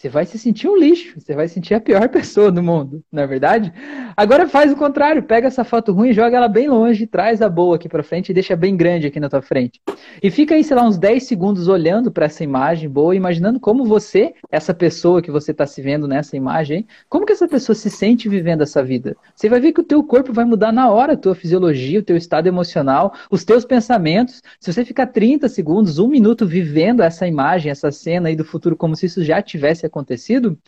você vai se sentir um lixo, você vai sentir a pior pessoa do mundo, não é verdade? Agora faz o contrário, pega essa foto ruim, joga ela bem longe, traz a boa aqui para frente e deixa bem grande aqui na tua frente. E fica aí, sei lá, uns 10 segundos olhando para essa imagem boa, imaginando como você, essa pessoa que você está se vendo nessa imagem, como que essa pessoa se sente vivendo essa vida. Você vai ver que o teu corpo vai mudar na hora, a tua fisiologia, o teu estado emocional, os teus pensamentos. Se você ficar 30 segundos, um minuto vivendo essa imagem, essa cena aí do futuro como se isso já tivesse acontecido,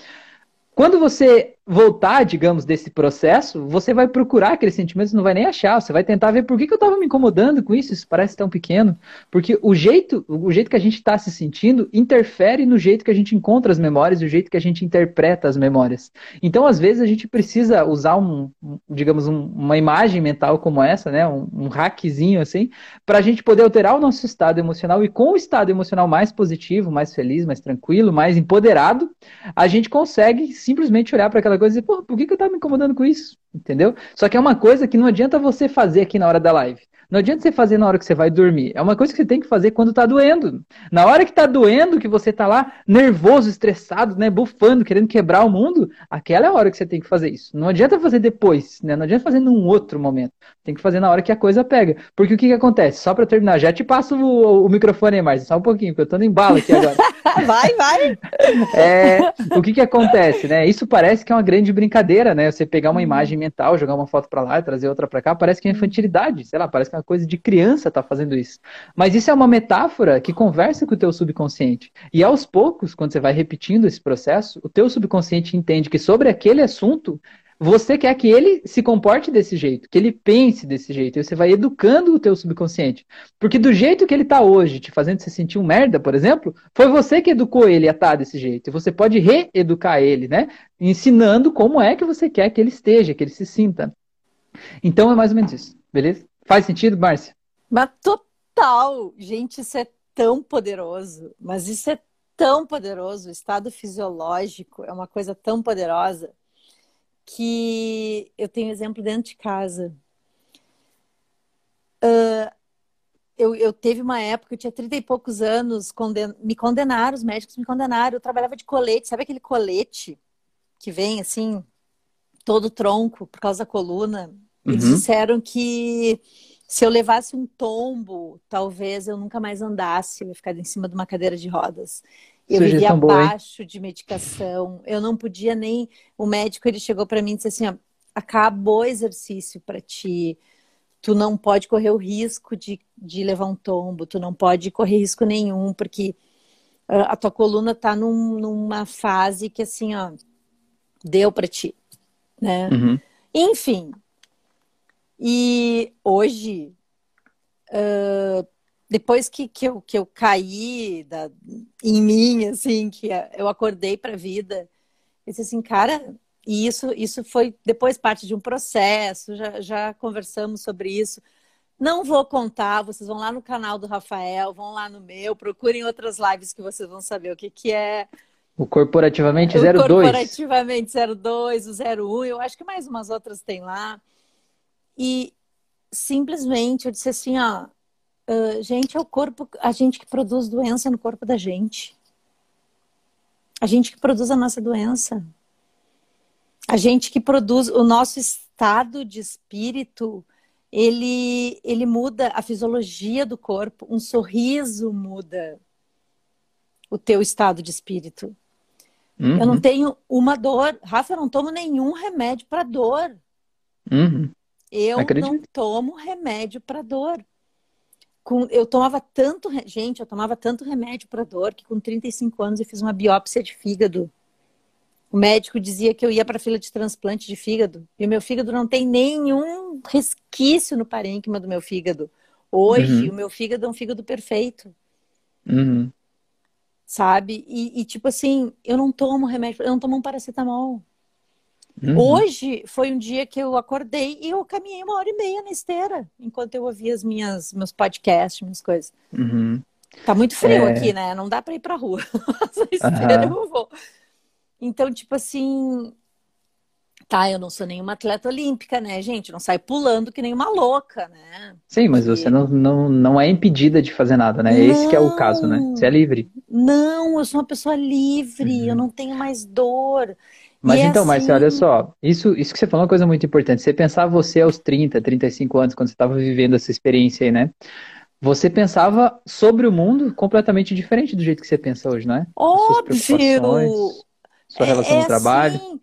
quando você voltar, digamos, desse processo, você vai procurar aqueles sentimentos não vai nem achar. Você vai tentar ver por que, que eu estava me incomodando com isso, isso parece tão pequeno. Porque o jeito, o jeito que a gente está se sentindo interfere no jeito que a gente encontra as memórias e o jeito que a gente interpreta as memórias. Então, às vezes, a gente precisa usar um, digamos, um, uma imagem mental como essa, né? Um, um hackzinho assim, para a gente poder alterar o nosso estado emocional e com o estado emocional mais positivo, mais feliz, mais tranquilo, mais empoderado, a gente consegue simplesmente olhar para aquela aquela coisa e por que, que eu tava me incomodando com isso? Entendeu? Só que é uma coisa que não adianta você fazer aqui na hora da live. Não adianta você fazer na hora que você vai dormir. É uma coisa que você tem que fazer quando tá doendo. Na hora que tá doendo, que você tá lá nervoso, estressado, né, bufando, querendo quebrar o mundo, aquela é a hora que você tem que fazer isso. Não adianta fazer depois, né? Não adianta fazer num outro momento. Tem que fazer na hora que a coisa pega. Porque o que que acontece? Só para terminar, já te passo o, o microfone aí, Márcia, só um pouquinho, porque eu tô no embalo aqui agora. vai, vai! É, o que que acontece, né? Isso parece que é uma grande brincadeira, né? Você pegar uma uhum. imagem mental, jogar uma foto para lá e trazer outra para cá, parece que é infantilidade, sei lá, parece que é uma coisa de criança tá fazendo isso. Mas isso é uma metáfora que conversa com o teu subconsciente. E aos poucos, quando você vai repetindo esse processo, o teu subconsciente entende que sobre aquele assunto você quer que ele se comporte desse jeito, que ele pense desse jeito. E você vai educando o teu subconsciente. Porque do jeito que ele está hoje, te fazendo se sentir um merda, por exemplo, foi você que educou ele a estar tá desse jeito. E você pode reeducar ele, né? Ensinando como é que você quer que ele esteja, que ele se sinta. Então é mais ou menos isso, beleza? Faz sentido, Márcia? Mas total! Gente, isso é tão poderoso. Mas isso é tão poderoso. O estado fisiológico é uma coisa tão poderosa que eu tenho exemplo dentro de casa. Uh, eu, eu teve uma época, eu tinha 30 e poucos anos, conden... me condenaram, os médicos me condenaram. Eu trabalhava de colete, sabe aquele colete que vem assim, todo tronco por causa da coluna? Eles uhum. disseram que se eu levasse um tombo, talvez eu nunca mais andasse, eu ia ficar em cima de uma cadeira de rodas. Eu vivia abaixo boa, de medicação. Eu não podia nem. O médico ele chegou para mim e disse assim: ó, acabou o exercício para ti. Tu não pode correr o risco de, de levar um tombo. Tu não pode correr risco nenhum, porque a, tua coluna tá num, numa fase que assim, ó, deu para ti, né? Uhum. Enfim. E hoje uh, depois que, que, eu, que eu caí da, em mim, assim, que eu acordei para a vida, eu disse assim, cara, e isso, isso foi depois parte de um processo, já, já conversamos sobre isso. Não vou contar, vocês vão lá no canal do Rafael, vão lá no meu, procurem outras lives que vocês vão saber o que, que é. O Corporativamente o 02. Corporativamente 02, o 01, eu acho que mais umas outras tem lá. E simplesmente eu disse assim, ó, uh, gente, é o corpo, a gente que produz doença no corpo da gente. A gente que produz a nossa doença. A gente que produz o nosso estado de espírito, ele, ele muda a fisiologia do corpo. Um sorriso muda o teu estado de espírito. Uhum. Eu não tenho uma dor. Rafa, eu não tomo nenhum remédio para dor. Uhum. Eu Acredito. não tomo remédio para dor. Com, eu tomava tanto, gente, eu tomava tanto remédio para dor que com 35 anos eu fiz uma biópsia de fígado. O médico dizia que eu ia para fila de transplante de fígado. E o meu fígado não tem nenhum resquício no parênquima do meu fígado. Hoje, uhum. o meu fígado é um fígado perfeito. Uhum. Sabe? E, e, tipo assim, eu não tomo remédio, eu não tomo um paracetamol. Uhum. Hoje foi um dia que eu acordei e eu caminhei uma hora e meia na esteira, enquanto eu ouvia as minhas, meus podcasts, minhas coisas. Uhum. Tá muito frio é... aqui, né? Não dá para ir pra rua. Esteira eu vou. Então, tipo assim, tá, eu não sou nenhuma atleta olímpica, né, gente? Não sai pulando que nem uma louca, né? Sim, mas você não, não, não é impedida de fazer nada, né? Não, Esse que é o caso, né? Você é livre. Não, eu sou uma pessoa livre, uhum. eu não tenho mais dor. Mas e então, assim... Marcia, olha só, isso, isso que você falou é uma coisa muito importante. Você pensar você aos 30, 35 anos, quando você estava vivendo essa experiência aí, né? Você pensava sobre o mundo completamente diferente do jeito que você pensa hoje, não é? Óbvio! sua relação é, no trabalho. Assim,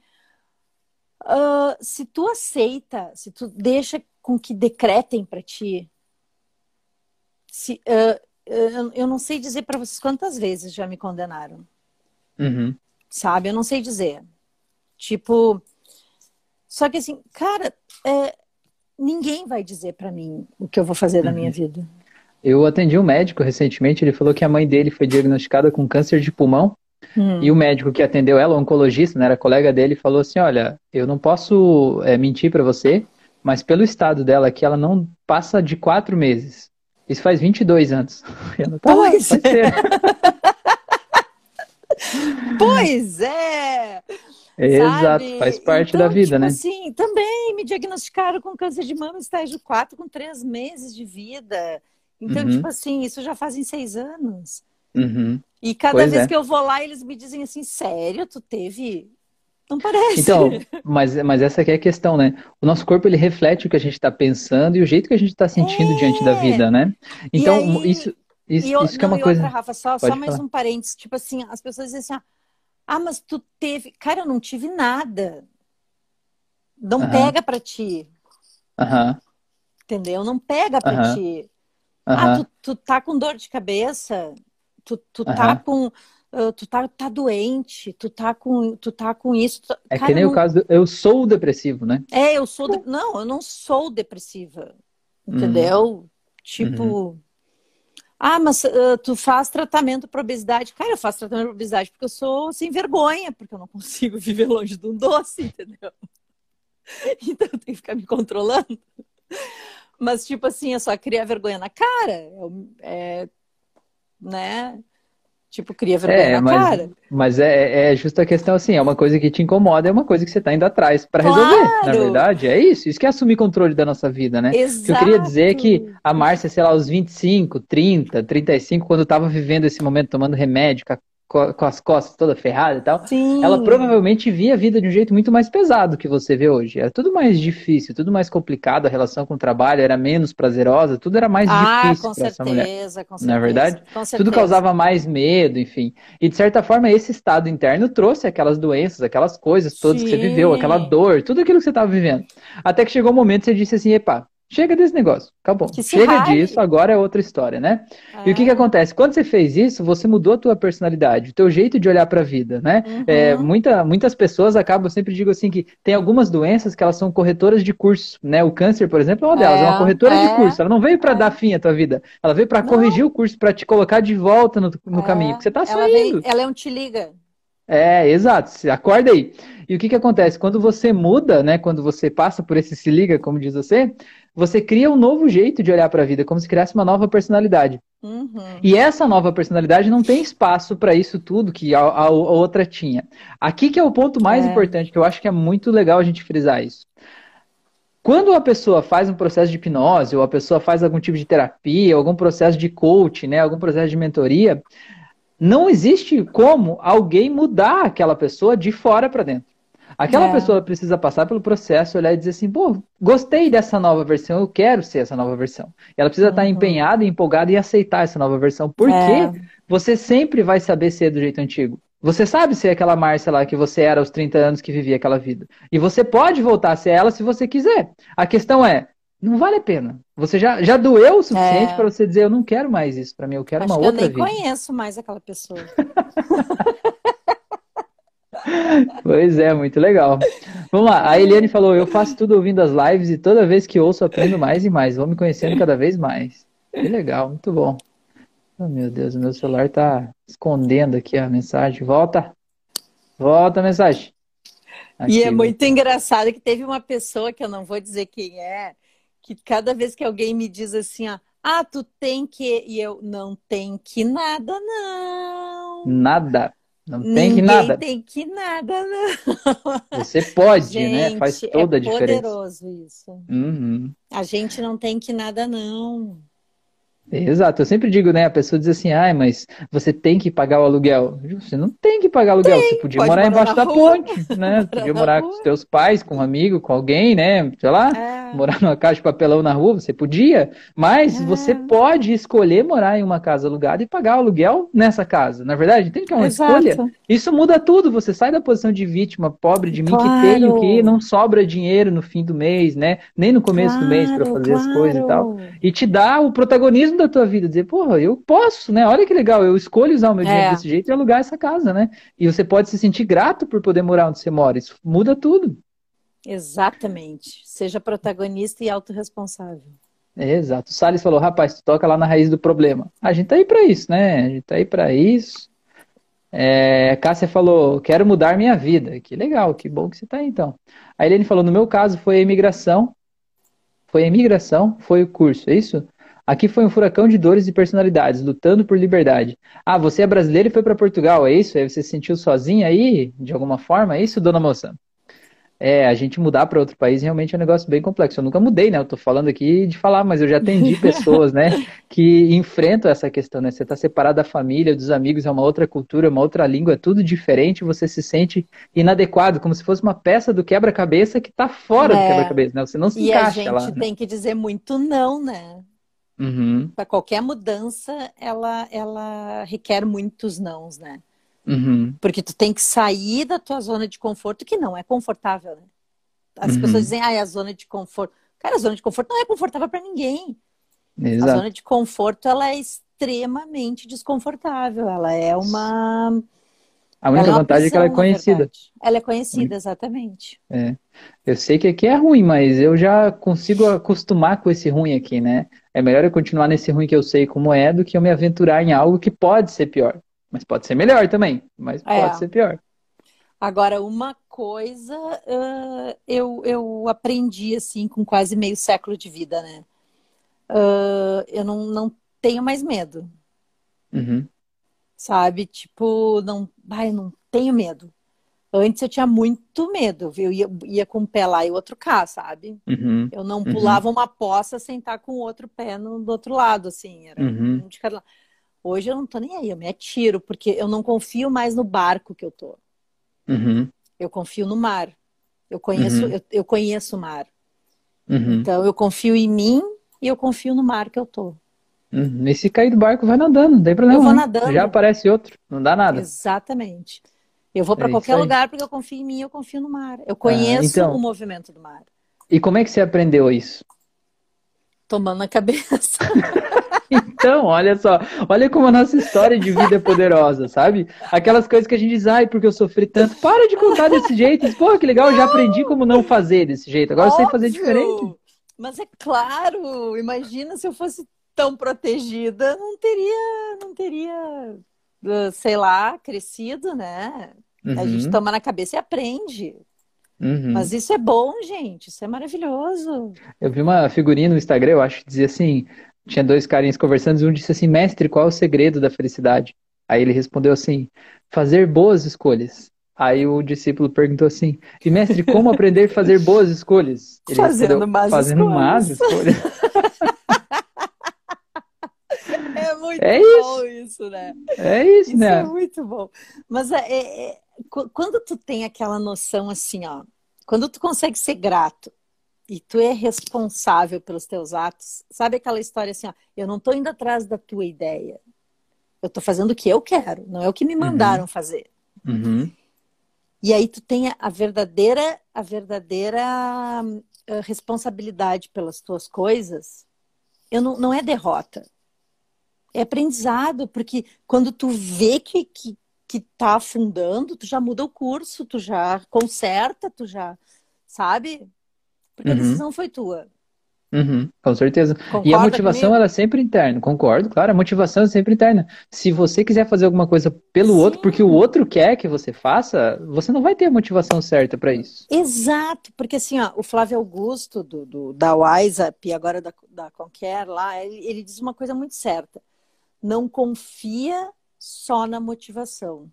uh, se tu aceita, se tu deixa com que decretem para ti, se, uh, uh, eu não sei dizer para vocês quantas vezes já me condenaram. Uhum. Sabe? Eu não sei dizer. Tipo, só que assim, cara, é, ninguém vai dizer para mim o que eu vou fazer uhum. na minha vida. Eu atendi um médico recentemente, ele falou que a mãe dele foi diagnosticada com câncer de pulmão Hum. E o médico que atendeu ela, o oncologista, né, era colega dele, falou assim: Olha, eu não posso é, mentir para você, mas pelo estado dela aqui, ela não passa de quatro meses. Isso faz 22 anos. Não, tá pois é. pois é. Exato, Sabe? faz parte então, da vida, tipo né? Sim, também me diagnosticaram com câncer de mama estágio 4 com três meses de vida. Então, uhum. tipo assim, isso já fazem seis anos. Uhum. E cada pois vez é. que eu vou lá, eles me dizem assim, sério, tu teve. Não parece. Então, mas, mas essa aqui é a questão, né? O nosso corpo ele reflete o que a gente está pensando e o jeito que a gente está sentindo é. diante da vida, né? Então, aí, isso, isso, eu, isso que é uma coisa. Outra, Rafa, só, só mais um parênteses. Tipo assim, as pessoas dizem assim: ah, mas tu teve. Cara, eu não tive nada. Não uh -huh. pega para ti. Uh -huh. Entendeu? Não pega para uh -huh. ti. Ah, tu, tu tá com dor de cabeça tu, tu uhum. tá com. Uh, tu tá, tá doente, tu tá com, tu tá com isso. Tu... É Cara, que nem não... o caso do, eu sou depressivo, né? É, eu sou. De... Não, eu não sou depressiva. Entendeu? Uhum. Tipo. Ah, mas uh, tu faz tratamento para obesidade. Cara, eu faço tratamento para obesidade porque eu sou sem vergonha, porque eu não consigo viver longe de um doce, entendeu? Então eu tenho que ficar me controlando. Mas, tipo assim, é só criar vergonha na cara. É, é né? Tipo, cria vergonha é, na mas, cara. Mas é, é justa a questão assim, é uma coisa que te incomoda, é uma coisa que você está indo atrás para claro. resolver. Na verdade, é isso. Isso que é assumir controle da nossa vida, né? Exato. Eu queria dizer que a Márcia, sei lá, aos 25, 30, 35, quando estava vivendo esse momento, tomando remédio, com as costas toda ferrada e tal, Sim. ela provavelmente via a vida de um jeito muito mais pesado que você vê hoje. Era tudo mais difícil, tudo mais complicado, a relação com o trabalho era menos prazerosa, tudo era mais ah, difícil para essa mulher. Com certeza, Não é verdade? Tudo causava mais medo, enfim. E de certa forma, esse estado interno trouxe aquelas doenças, aquelas coisas todas Sim. que você viveu, aquela dor, tudo aquilo que você estava vivendo. Até que chegou o um momento que você disse assim, epa, Chega desse negócio, acabou. Chega rale. disso, agora é outra história, né? É. E o que que é. acontece? Quando você fez isso, você mudou a tua personalidade, o teu jeito de olhar para a vida, né? Uhum. É, muita, muitas pessoas acabam, eu sempre digo assim, que tem algumas doenças que elas são corretoras de curso, né? O câncer, por exemplo, é uma delas, é, é uma corretora de curso. Ela não veio para dar fim à tua vida, ela veio para corrigir o curso, para te colocar de volta no, no caminho, porque você tá saindo. Ela, vem, ela é um te liga. É, exato. Acorda aí. E o que que acontece? Quando você muda, né? Quando você passa por esse se liga, como diz você, você cria um novo jeito de olhar para a vida, como se criasse uma nova personalidade. Uhum. E essa nova personalidade não tem espaço para isso tudo que a, a, a, outra tinha. Aqui que é o ponto mais é. importante, que eu acho que é muito legal a gente frisar isso. Quando a pessoa faz um processo de hipnose, ou a pessoa faz algum tipo de terapia, algum processo de coaching, né, algum processo de mentoria, não existe como alguém mudar aquela pessoa de fora para dentro. Aquela é. pessoa precisa passar pelo processo, olhar e dizer assim, pô, gostei dessa nova versão, eu quero ser essa nova versão. Ela precisa uhum. estar empenhada, empolgada e aceitar essa nova versão. Porque é. você sempre vai saber ser do jeito antigo. Você sabe ser aquela Márcia lá que você era aos 30 anos que vivia aquela vida. E você pode voltar a ser ela se você quiser. A questão é, não vale a pena. Você já, já doeu o suficiente é. para você dizer, eu não quero mais isso para mim, eu quero Acho uma que outra vida. Eu nem conheço mais aquela pessoa. pois é, muito legal. Vamos lá, a Eliane falou: Eu faço tudo ouvindo as lives e toda vez que ouço aprendo mais e mais. Vou me conhecendo cada vez mais. Que legal, muito bom. Oh, meu Deus, o meu celular tá escondendo aqui a mensagem. Volta. Volta a mensagem. Aqui, e é muito engraçado que teve uma pessoa que eu não vou dizer quem é, que cada vez que alguém me diz assim, ó, ah, tu tem que. E eu, não tem que nada, não. Nada. Não tem que nada. tem que nada, não. Você pode, gente, né? Faz toda é a diferença. É poderoso isso. Uhum. A gente não tem que nada, não. Exato, eu sempre digo, né? A pessoa diz assim, ai, mas você tem que pagar o aluguel. Você não tem que pagar o aluguel, tem, você podia morar, morar embaixo da rua. ponte, né? podia morar com os teus pais, com um amigo, com alguém, né? Sei lá, é. morar numa caixa de papelão na rua, você podia, mas é. você pode escolher morar em uma casa alugada e pagar o aluguel nessa casa. Na verdade, entende que é uma Exato. escolha? Isso muda tudo, você sai da posição de vítima, pobre de mim, claro. que tenho que não sobra dinheiro no fim do mês, né? Nem no começo claro, do mês para fazer claro. as coisas e tal. E te dá o protagonismo da tua vida, dizer, porra, eu posso, né? Olha que legal, eu escolho usar o meu dinheiro é. desse jeito e alugar essa casa, né? E você pode se sentir grato por poder morar onde você mora. Isso muda tudo. Exatamente. Seja protagonista e autorresponsável. É, exato. O Salles falou, rapaz, tu toca lá na raiz do problema. A gente tá aí para isso, né? A gente tá aí para isso. É, Cássia falou, quero mudar minha vida. Que legal, que bom que você tá aí então. A Helene falou, no meu caso foi a imigração. Foi a imigração, foi o curso, é isso? Aqui foi um furacão de dores e personalidades, lutando por liberdade. Ah, você é brasileiro e foi para Portugal, é isso? Aí você se sentiu sozinha aí, de alguma forma? É isso, dona moça? É, a gente mudar para outro país realmente é um negócio bem complexo. Eu nunca mudei, né? Eu tô falando aqui de falar, mas eu já atendi pessoas, né, que enfrentam essa questão, né? Você tá separado da família, dos amigos, é uma outra cultura, uma outra língua, é tudo diferente, você se sente inadequado, como se fosse uma peça do quebra-cabeça que tá fora é. do quebra-cabeça, né? Você não se e encaixa lá. E a gente né? tem que dizer muito não, né? Uhum. Para qualquer mudança, ela, ela requer muitos nãos, né? Uhum. Porque tu tem que sair da tua zona de conforto, que não é confortável, né? As uhum. pessoas dizem, ah, é a zona de conforto. Cara, a zona de conforto não é confortável para ninguém. Exato. A zona de conforto, ela é extremamente desconfortável. Ela é uma a única é vantagem prisão, é que ela é conhecida. Ela é conhecida, exatamente. É. Eu sei que aqui é ruim, mas eu já consigo acostumar com esse ruim aqui, né? É melhor eu continuar nesse ruim que eu sei como é do que eu me aventurar em algo que pode ser pior. Mas pode ser melhor também, mas é. pode ser pior. Agora, uma coisa uh, eu, eu aprendi assim com quase meio século de vida, né? Uh, eu não, não tenho mais medo. Uhum sabe? Tipo, não, ai, não tenho medo. Antes eu tinha muito medo, viu? Eu ia, ia com um pé lá e outro cá, sabe? Uhum, eu não uhum. pulava uma poça sem estar com o outro pé no, do outro lado, assim. Era uhum. um de cada lado. Hoje eu não tô nem aí, eu me atiro, porque eu não confio mais no barco que eu tô. Uhum. Eu confio no mar. Eu conheço, uhum. eu, eu, conheço o mar. Uhum. Então eu confio em mim e eu confio no mar que eu tô. Uhum. E se cair do barco, vai nadando, não tem problema. Eu vou nadando. Já aparece outro, não dá nada. Exatamente. Eu vou para é qualquer lugar porque eu confio em mim, eu confio no mar. Eu conheço ah, então... o movimento do mar. E como é que você aprendeu isso? Tomando na cabeça. Então, olha só, olha como a nossa história de vida é poderosa, sabe? Aquelas coisas que a gente diz, ai, porque eu sofri tanto. Para de contar desse jeito. Pô, que legal, eu já aprendi como não fazer desse jeito. Agora Óbvio. eu sei fazer diferente. Mas é claro, imagina se eu fosse tão protegida, não teria, não teria, sei lá, crescido, né? Uhum. A gente uhum. toma na cabeça e aprende. Uhum. Mas isso é bom, gente. Isso é maravilhoso. Eu vi uma figurinha no Instagram, eu acho, que dizia assim: tinha dois carinhas conversando e um disse assim: Mestre, qual é o segredo da felicidade? Aí ele respondeu assim: Fazer boas escolhas. Aí o discípulo perguntou assim: E mestre, como aprender a fazer boas escolhas? Ele fazendo más fazendo escolhas. Más escolhas. é muito é bom isso. né? É isso, isso né? É muito bom. Mas é, é, é quando tu tem aquela noção assim, ó, quando tu consegue ser grato e tu é responsável pelos teus atos, sabe aquela história assim, ó, eu não estou indo atrás da tua ideia. Eu estou fazendo o que eu quero, não é o que me uhum. mandaram uhum. fazer. Uhum. E aí tu tem a verdadeira, a verdadeira uh, responsabilidade pelas tuas coisas. Eu não, não é derrota. É aprendizado, porque quando tu vê que, que, que tá afundando, tu já muda o curso, tu já conserta, tu já, sabe? Porque uhum. a decisão foi tua. Uhum, com certeza. Concorda e a motivação comigo? ela é sempre interna, concordo, claro, a motivação é sempre interna. Se você quiser fazer alguma coisa pelo Sim. outro, porque o outro quer que você faça, você não vai ter a motivação certa para isso. Exato, porque assim, ó, o Flávio Augusto, do, do da WiseUp e agora da, da Conquer lá, ele, ele diz uma coisa muito certa. Não confia só na motivação.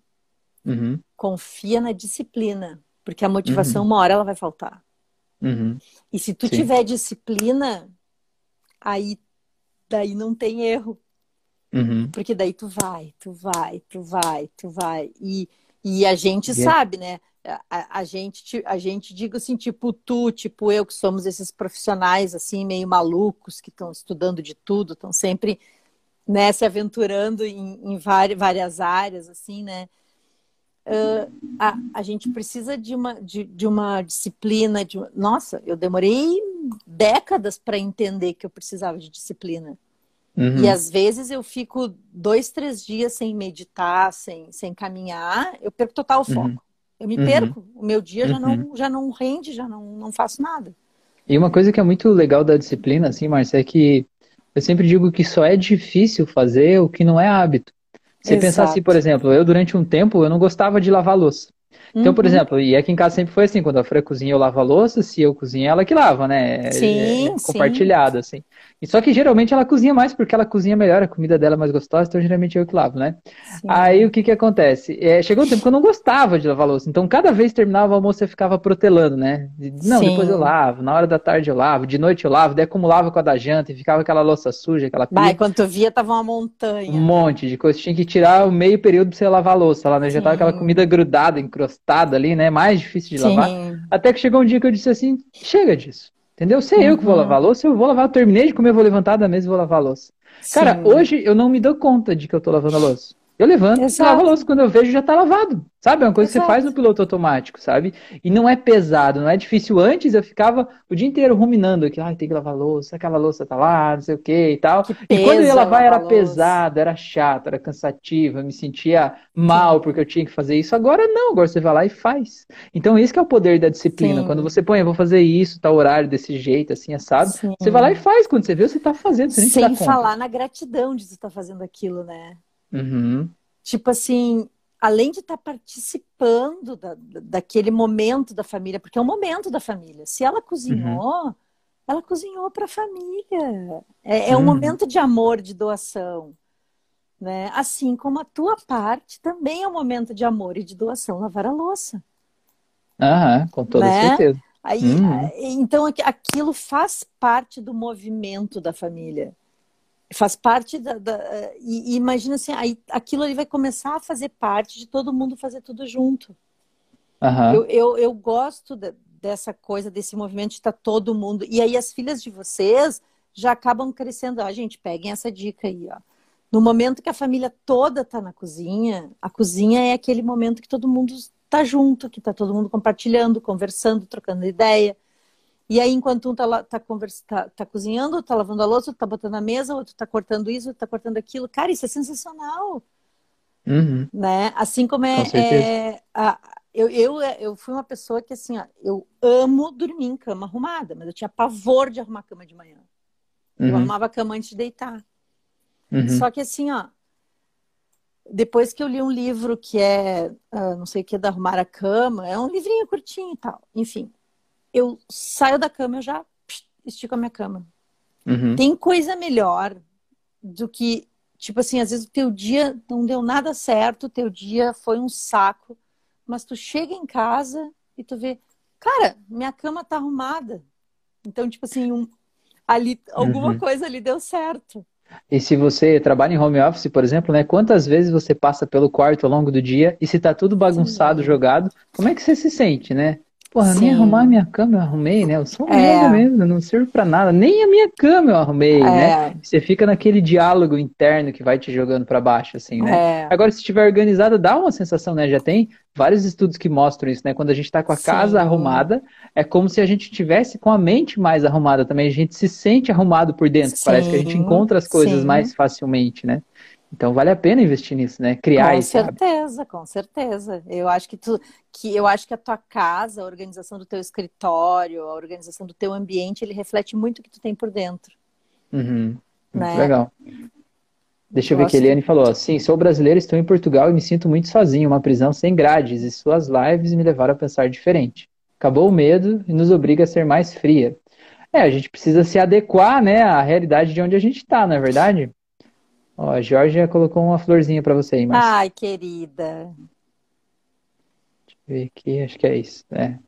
Uhum. Confia na disciplina, porque a motivação, uhum. uma hora, ela vai faltar. Uhum. E se tu Sim. tiver disciplina, aí daí não tem erro. Uhum. Porque daí tu vai, tu vai, tu vai, tu vai. E, e a gente yeah. sabe, né? A, a, gente, a gente, digo assim, tipo tu, tipo eu, que somos esses profissionais, assim, meio malucos, que estão estudando de tudo, estão sempre né, se aventurando em, em várias, áreas, assim, né? uh, a, a gente precisa de uma, de, de uma disciplina. De. Nossa, eu demorei décadas para entender que eu precisava de disciplina. Uhum. E às vezes eu fico dois, três dias sem meditar, sem, sem caminhar, eu perco total foco. Uhum. Eu me uhum. perco. O meu dia já, não, uhum. já não rende, já não, não faço nada. E uma coisa que é muito legal da disciplina, assim, Marcia, é que eu sempre digo que só é difícil fazer o que não é hábito. Você Exato. pensar assim, por exemplo, eu durante um tempo eu não gostava de lavar louça. Então, uhum. por exemplo, e aqui em casa sempre foi assim, quando a Fran cozinha eu lavo a louça, se eu cozinho ela que lava, né? É, sim, é compartilhado, sim. assim. E só que geralmente ela cozinha mais porque ela cozinha melhor, a comida dela é mais gostosa, então geralmente eu que lavo, né? Sim. Aí o que que acontece? É, chegou um tempo que eu não gostava de lavar louça, então cada vez que terminava o almoço eu ficava protelando, né? Não, sim. depois eu lavo, na hora da tarde eu lavo, de noite eu lavo, daí acumulava com a da janta e ficava aquela louça suja, aquela Vai, quando tu via tava uma montanha. Um monte de coisa, tinha que tirar o meio período pra você lavar a louça lá, né? Já sim. tava aquela comida grudada, encrostada ali, né? Mais difícil de lavar. Até que chegou um dia que eu disse assim, chega disso. Entendeu? Se é uhum. eu que vou lavar a louça, eu vou lavar. Eu terminei de comer, vou levantar da mesa e vou lavar a louça. Sim. Cara, hoje eu não me dou conta de que eu tô lavando a louça. Eu levanto, Exato. lavo a louça, quando eu vejo já tá lavado. Sabe? É uma coisa Exato. que você faz no piloto automático, sabe? E não é pesado, não é difícil. Antes eu ficava o dia inteiro ruminando aqui, ai, tem que lavar a louça, aquela louça tá lá, não sei o que e tal. Que e quando eu ia lavar era pesado, era chato, era cansativo, eu me sentia mal porque eu tinha que fazer isso. Agora não, agora você vai lá e faz. Então isso que é o poder da disciplina. Sim. Quando você põe, eu vou fazer isso, tá horário desse jeito, assim, assado, Sim. você vai lá e faz. Quando você vê, você tá fazendo, você nem Sem falar na gratidão de você estar tá fazendo aquilo, né? Uhum. Tipo assim, além de estar tá participando da, daquele momento da família, porque é um momento da família. Se ela cozinhou, uhum. ela cozinhou para a família. É, é um uhum. momento de amor, de doação. Né? Assim como a tua parte também é um momento de amor e de doação, lavar a louça. Ah, com toda né? certeza. Aí, uhum. Então aquilo faz parte do movimento da família faz parte da, da e, e, imagina assim aí aquilo ali vai começar a fazer parte de todo mundo fazer tudo junto. Uhum. eu, eu, eu, gosto de, dessa coisa desse movimento de estar tá todo mundo. E aí as filhas de vocês já acabam crescendo. Ó, gente peguem essa dica aí ó. No momento que a família toda está na cozinha a cozinha é aquele momento que todo mundo está junto que está todo mundo compartilhando conversando trocando ideia E aí, enquanto um tá, tá, conversa, tá, tá cozinhando, tá lavando a louça, tá botando na mesa, outro tá cortando isso, outro tá cortando aquilo. Cara, isso é sensacional. Uhum. Né? Assim como é. Com é a, eu, eu, eu fui uma pessoa que, assim, ó, eu amo dormir em cama arrumada, mas eu tinha pavor de arrumar cama de manhã. Uhum. Eu arrumava a cama antes de deitar. Uhum. Só que, assim, ó, depois que eu li um livro que é, uh, não sei o que, da Arrumar a Cama, é um livrinho curtinho e tal. Enfim, eu saio da cama, eu já estico a minha cama. Uhum. Tem coisa melhor do que, tipo assim, às vezes o teu dia não deu nada certo, o teu dia foi um saco, mas tu chega em casa e tu vê, cara, minha cama tá arrumada. Então, tipo assim, um, ali, alguma uhum. coisa ali deu certo. E se você trabalha em home office, por exemplo, né? Quantas vezes você passa pelo quarto ao longo do dia e se tá tudo bagunçado, Sim. jogado, como é que você se sente, né? Porra, Sim. nem arrumar a minha cama eu arrumei, né? Eu sou um é. mesmo, não servo para nada. Nem a minha cama eu arrumei, né? é. né? Você fica naquele diálogo interno que vai te jogando para baixo, assim, né? É. Agora, se estiver organizada, dá uma sensação, né? Já tem vários estudos que mostram isso, né? Quando a gente tá com a Sim. casa arrumada, é como se a gente tivesse com a mente mais arrumada também. A gente se sente arrumado por dentro. Sim. Parece que a gente encontra as coisas mais facilmente, né? Então vale a pena investir nisso, né? Criar com certeza, com certeza. Eu acho que tu, que eu acho que a tua casa, a organização do teu escritório, a organização do teu ambiente, ele reflete muito o que tu tem por dentro. Uhum. Muito né? legal. Deixa eu, ver o que a Eliane falou. Sim, sou brasileira, estou em Portugal e me sinto muito sozinho, uma prisão sem grades, e suas lives me levaram a pensar diferente. Acabou o medo e nos obriga a ser mais fria. É, a gente precisa se adequar, né, à realidade de onde a gente está, não é verdade? Ó, a Georgia colocou uma florzinha para você aí, mas... Ai, querida. Deixa eu ver aqui, acho que é isso, né?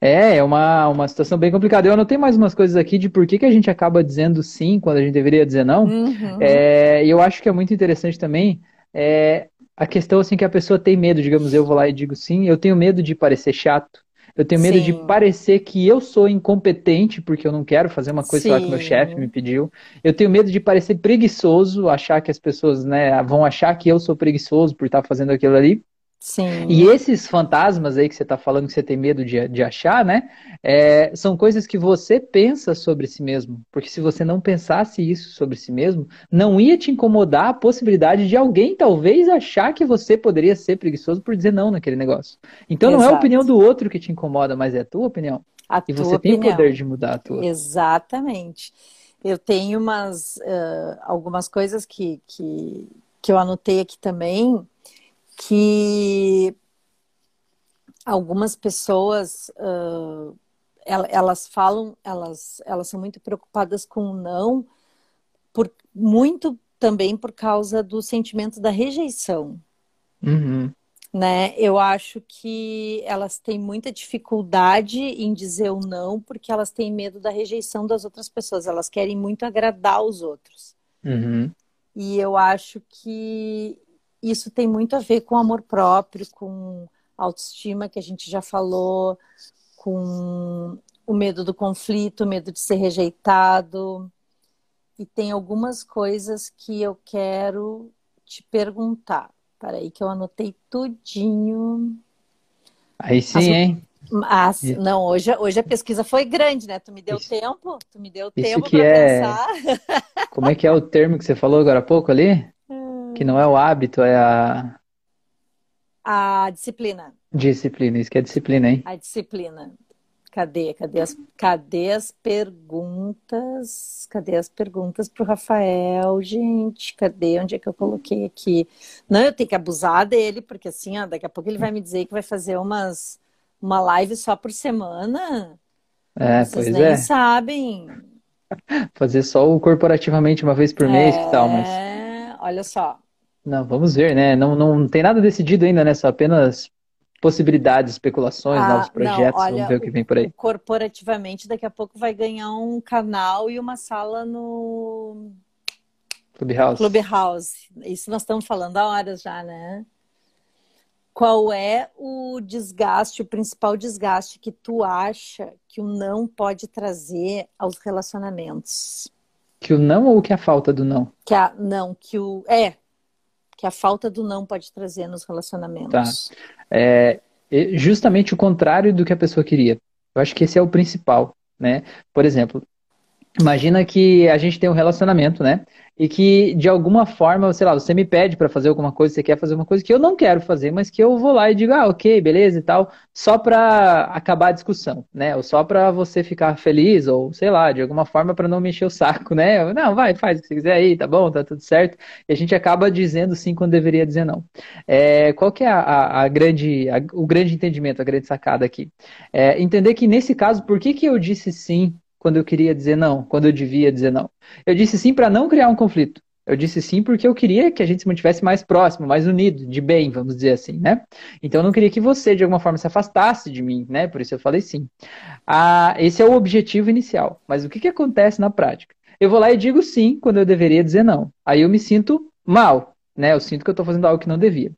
É, é uma, uma situação bem complicada. Eu anotei mais umas coisas aqui de por que, que a gente acaba dizendo sim quando a gente deveria dizer não. Uhum. É, e eu acho que é muito interessante também é, a questão assim que a pessoa tem medo, digamos, eu vou lá e digo sim, eu tenho medo de parecer chato. Eu tenho medo Sim. de parecer que eu sou incompetente porque eu não quero fazer uma coisa lá que meu chefe me pediu. Eu tenho medo de parecer preguiçoso, achar que as pessoas né, vão achar que eu sou preguiçoso por estar fazendo aquilo ali. Sim. E esses fantasmas aí que você está falando que você tem medo de, de achar, né? É, são coisas que você pensa sobre si mesmo. Porque se você não pensasse isso sobre si mesmo, não ia te incomodar a possibilidade de alguém talvez achar que você poderia ser preguiçoso por dizer não naquele negócio. Então Exato. não é a opinião do outro que te incomoda, mas é a tua opinião. A e você opinião. tem o poder de mudar a tua. Exatamente. Eu tenho umas, uh, algumas coisas que, que, que eu anotei aqui também que algumas pessoas uh, elas falam, elas, elas são muito preocupadas com o não, por, muito também por causa do sentimento da rejeição. Uhum. Né? Eu acho que elas têm muita dificuldade em dizer o não porque elas têm medo da rejeição das outras pessoas. Elas querem muito agradar os outros. Uhum. E eu acho que isso tem muito a ver com amor próprio, com autoestima, que a gente já falou, com o medo do conflito, o medo de ser rejeitado. E tem algumas coisas que eu quero te perguntar. Peraí, que eu anotei tudinho. Aí sim, As... hein? Mas, não, hoje, hoje a pesquisa foi grande, né? Tu me deu isso, tempo, tu me deu tempo para é... pensar. Como é que é o termo que você falou agora há pouco ali? Que não é o hábito, é a. A disciplina. Disciplina, isso que é disciplina, hein? A disciplina. Cadê? Cadê as, cadê as perguntas? Cadê as perguntas pro Rafael, gente? Cadê? Onde é que eu coloquei aqui? Não, eu tenho que abusar dele, porque assim, ó, daqui a pouco ele vai me dizer que vai fazer umas, uma live só por semana. É, Vocês pois nem é. sabem. Fazer só o corporativamente uma vez por mês, é, que tal, mas. Olha só. Não, vamos ver, né? Não, não tem nada decidido ainda, né? Só apenas possibilidades, especulações, ah, novos projetos. Não, olha, vamos ver o que vem por aí. Corporativamente, daqui a pouco vai ganhar um canal e uma sala no Clubhouse. Clubhouse. Isso nós estamos falando há horas já, né? Qual é o desgaste, o principal desgaste que tu acha que o não pode trazer aos relacionamentos? Que o não ou que a falta do não? Que a não, que o é que a falta do não pode trazer nos relacionamentos. Tá. É justamente o contrário do que a pessoa queria. Eu acho que esse é o principal. né? Por exemplo, imagina que a gente tem um relacionamento, né? E que de alguma forma, sei lá, você me pede para fazer alguma coisa, você quer fazer uma coisa que eu não quero fazer, mas que eu vou lá e digo, ah, ok, beleza e tal, só para acabar a discussão, né? Ou só para você ficar feliz, ou sei lá, de alguma forma para não mexer o saco, né? Não, vai, faz o que você quiser aí, tá bom, tá tudo certo. E a gente acaba dizendo sim quando deveria dizer não. É, qual que é a, a, a grande, a, o grande entendimento, a grande sacada aqui? É entender que nesse caso, por que, que eu disse sim quando eu queria dizer não, quando eu devia dizer não. Eu disse sim para não criar um conflito. Eu disse sim porque eu queria que a gente se mantivesse mais próximo, mais unido, de bem, vamos dizer assim, né? Então eu não queria que você, de alguma forma, se afastasse de mim, né? Por isso eu falei sim. Ah, esse é o objetivo inicial. Mas o que, que acontece na prática? Eu vou lá e digo sim quando eu deveria dizer não. Aí eu me sinto mal, né? Eu sinto que eu estou fazendo algo que não devia.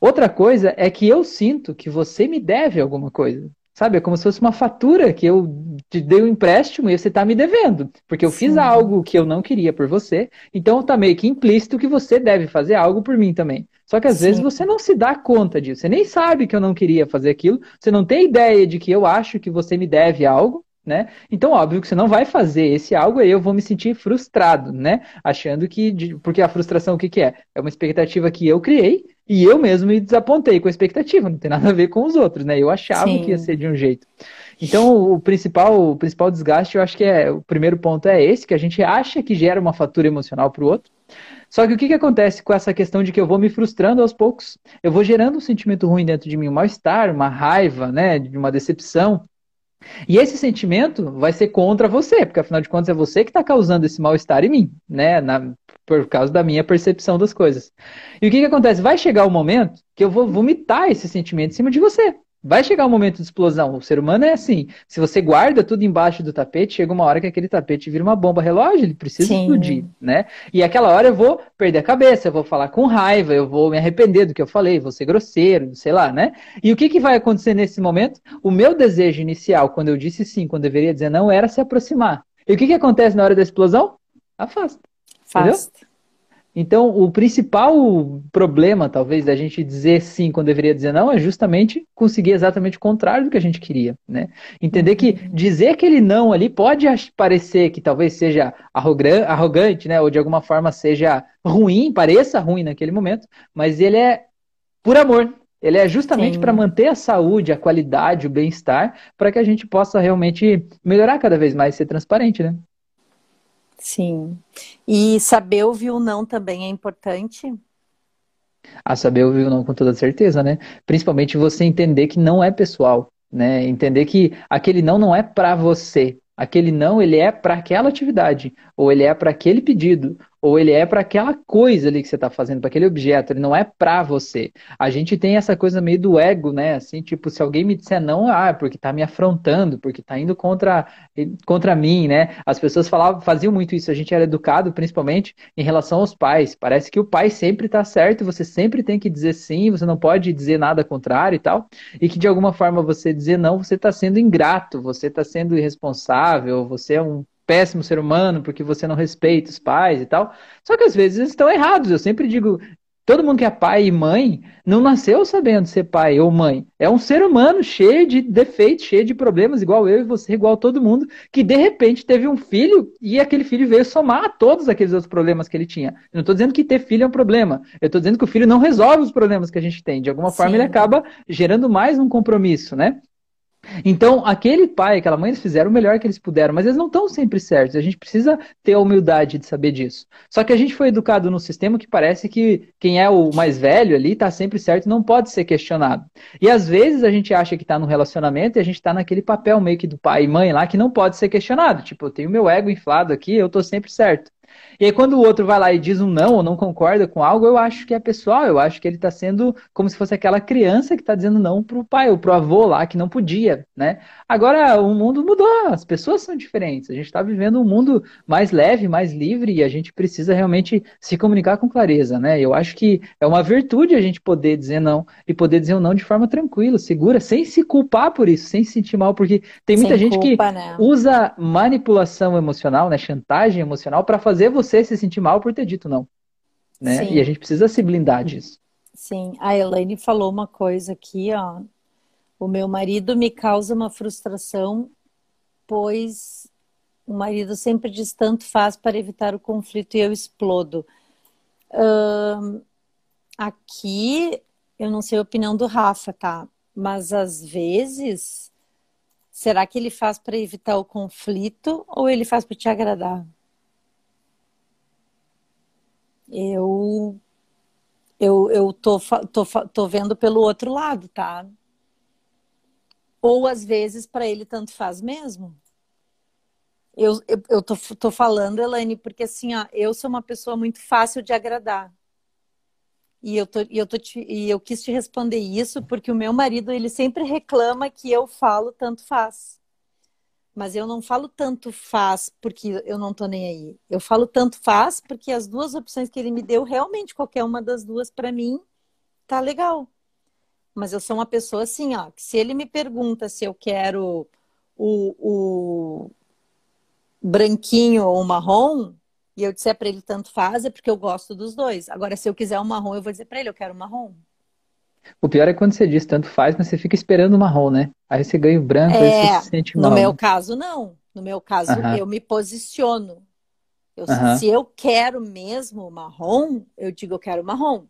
Outra coisa é que eu sinto que você me deve alguma coisa. Sabe? É como se fosse uma fatura que eu te dei um empréstimo e você está me devendo. Porque eu Sim. fiz algo que eu não queria por você, então está meio que implícito que você deve fazer algo por mim também. Só que às Sim. vezes você não se dá conta disso. Você nem sabe que eu não queria fazer aquilo, você não tem ideia de que eu acho que você me deve algo, né? Então, óbvio que você não vai fazer esse algo aí eu vou me sentir frustrado, né? Achando que. Porque a frustração o que, que é? É uma expectativa que eu criei e eu mesmo me desapontei com a expectativa, não tem nada a ver com os outros, né? Eu achava Sim. que ia ser de um jeito. Então, o principal, o principal desgaste, eu acho que é o primeiro ponto é esse, que a gente acha que gera uma fatura emocional para o outro. Só que o que, que acontece com essa questão de que eu vou me frustrando aos poucos? Eu vou gerando um sentimento ruim dentro de mim, um mal-estar, uma raiva, né, de uma decepção. E esse sentimento vai ser contra você, porque afinal de contas é você que está causando esse mal-estar em mim, né? Na, por causa da minha percepção das coisas. E o que, que acontece? Vai chegar o momento que eu vou vomitar esse sentimento em cima de você. Vai chegar um momento de explosão. O ser humano é assim. Se você guarda tudo embaixo do tapete, chega uma hora que aquele tapete vira uma bomba relógio, ele precisa Sim. explodir, né? E aquela hora eu vou perder a cabeça, eu vou falar com raiva, eu vou me arrepender do que eu falei, vou ser grosseiro, sei lá, né? E o que, que vai acontecer nesse momento? O meu desejo inicial, quando eu disse sim, quando eu deveria dizer não, era se aproximar. E o que, que acontece na hora da explosão? Afasta. Afasta. Entendeu? Então, o principal problema, talvez, da gente dizer sim quando deveria dizer não, é justamente conseguir exatamente o contrário do que a gente queria, né? Entender que uhum. dizer aquele não ali pode parecer que talvez seja arrogante, né? Ou de alguma forma seja ruim, pareça ruim naquele momento, mas ele é por amor. Ele é justamente para manter a saúde, a qualidade, o bem-estar, para que a gente possa realmente melhorar cada vez mais, ser transparente, né? Sim. E saber ouvir o não também é importante? A saber ouvir o não com toda certeza, né? Principalmente você entender que não é pessoal, né? Entender que aquele não não é para você. Aquele não, ele é para aquela atividade, ou ele é para aquele pedido, ou ele é para aquela coisa ali que você está fazendo, para aquele objeto, ele não é para você. A gente tem essa coisa meio do ego, né? Assim, tipo, se alguém me disser não, ah, é porque está me afrontando, porque está indo contra, contra mim, né? As pessoas falavam, faziam muito isso, a gente era educado principalmente em relação aos pais. Parece que o pai sempre está certo, você sempre tem que dizer sim, você não pode dizer nada contrário e tal, e que de alguma forma você dizer não, você está sendo ingrato, você está sendo irresponsável, você é um péssimo ser humano porque você não respeita os pais e tal. Só que às vezes eles estão errados. Eu sempre digo, todo mundo que é pai e mãe não nasceu sabendo ser pai ou mãe. É um ser humano cheio de defeitos, cheio de problemas, igual eu e você, igual todo mundo, que de repente teve um filho e aquele filho veio somar a todos aqueles outros problemas que ele tinha. Eu não estou dizendo que ter filho é um problema. Eu estou dizendo que o filho não resolve os problemas que a gente tem. De alguma Sim. forma, ele acaba gerando mais um compromisso, né? Então, aquele pai, aquela mãe, eles fizeram o melhor que eles puderam, mas eles não estão sempre certos. A gente precisa ter a humildade de saber disso. Só que a gente foi educado num sistema que parece que quem é o mais velho ali está sempre certo e não pode ser questionado. E às vezes a gente acha que está no relacionamento e a gente está naquele papel meio que do pai e mãe lá que não pode ser questionado. Tipo, eu tenho meu ego inflado aqui, eu estou sempre certo. E aí, quando o outro vai lá e diz um não ou não concorda com algo, eu acho que é pessoal, eu acho que ele está sendo como se fosse aquela criança que está dizendo não para o pai ou para o avô lá que não podia, né? Agora, o mundo mudou, as pessoas são diferentes, a gente está vivendo um mundo mais leve, mais livre e a gente precisa realmente se comunicar com clareza, né? Eu acho que é uma virtude a gente poder dizer não e poder dizer um não de forma tranquila, segura, sem se culpar por isso, sem se sentir mal, porque tem muita sem gente culpa, que né? usa manipulação emocional, né, chantagem emocional para fazer você você se sentir mal por ter dito não. Né? Sim. E a gente precisa se blindar disso. Sim, a Elaine falou uma coisa aqui, ó. O meu marido me causa uma frustração depois o marido sempre diz tanto faz para evitar o conflito e eu explodo. Aqui, eu não sei a opinião do Rafa, tá? Mas às vezes, será que ele faz para evitar o conflito ou ele faz para te agradar? Eu eu, eu tô, tô, tô vendo pelo outro lado, tá? Ou às vezes para ele tanto faz mesmo. Eu, eu, eu tô, tô falando, Elaine, porque assim, ó, eu sou uma pessoa muito fácil de agradar. E eu, tô, e, eu tô te, e eu quis te responder isso porque o meu marido, ele sempre reclama que eu falo tanto faz. Mas eu não falo tanto faz porque eu não tô nem aí. Eu falo tanto faz porque as duas opções que ele me deu, realmente qualquer uma das duas para mim tá legal. Mas eu sou uma pessoa assim, ó, que se ele me pergunta se eu quero o, o branquinho ou marrom, e eu disser para ele tanto faz, é porque eu gosto dos dois. Agora, se eu quiser o marrom, eu vou dizer para ele, eu quero o marrom. O pior é quando você diz tanto faz, mas você fica esperando o marrom, né? Aí você ganha o branco, é, aí você se sente mal. No meu caso, não. No meu caso, uh -huh. eu me posiciono. Eu, uh -huh. Se eu quero mesmo o marrom, eu digo eu quero o marrom.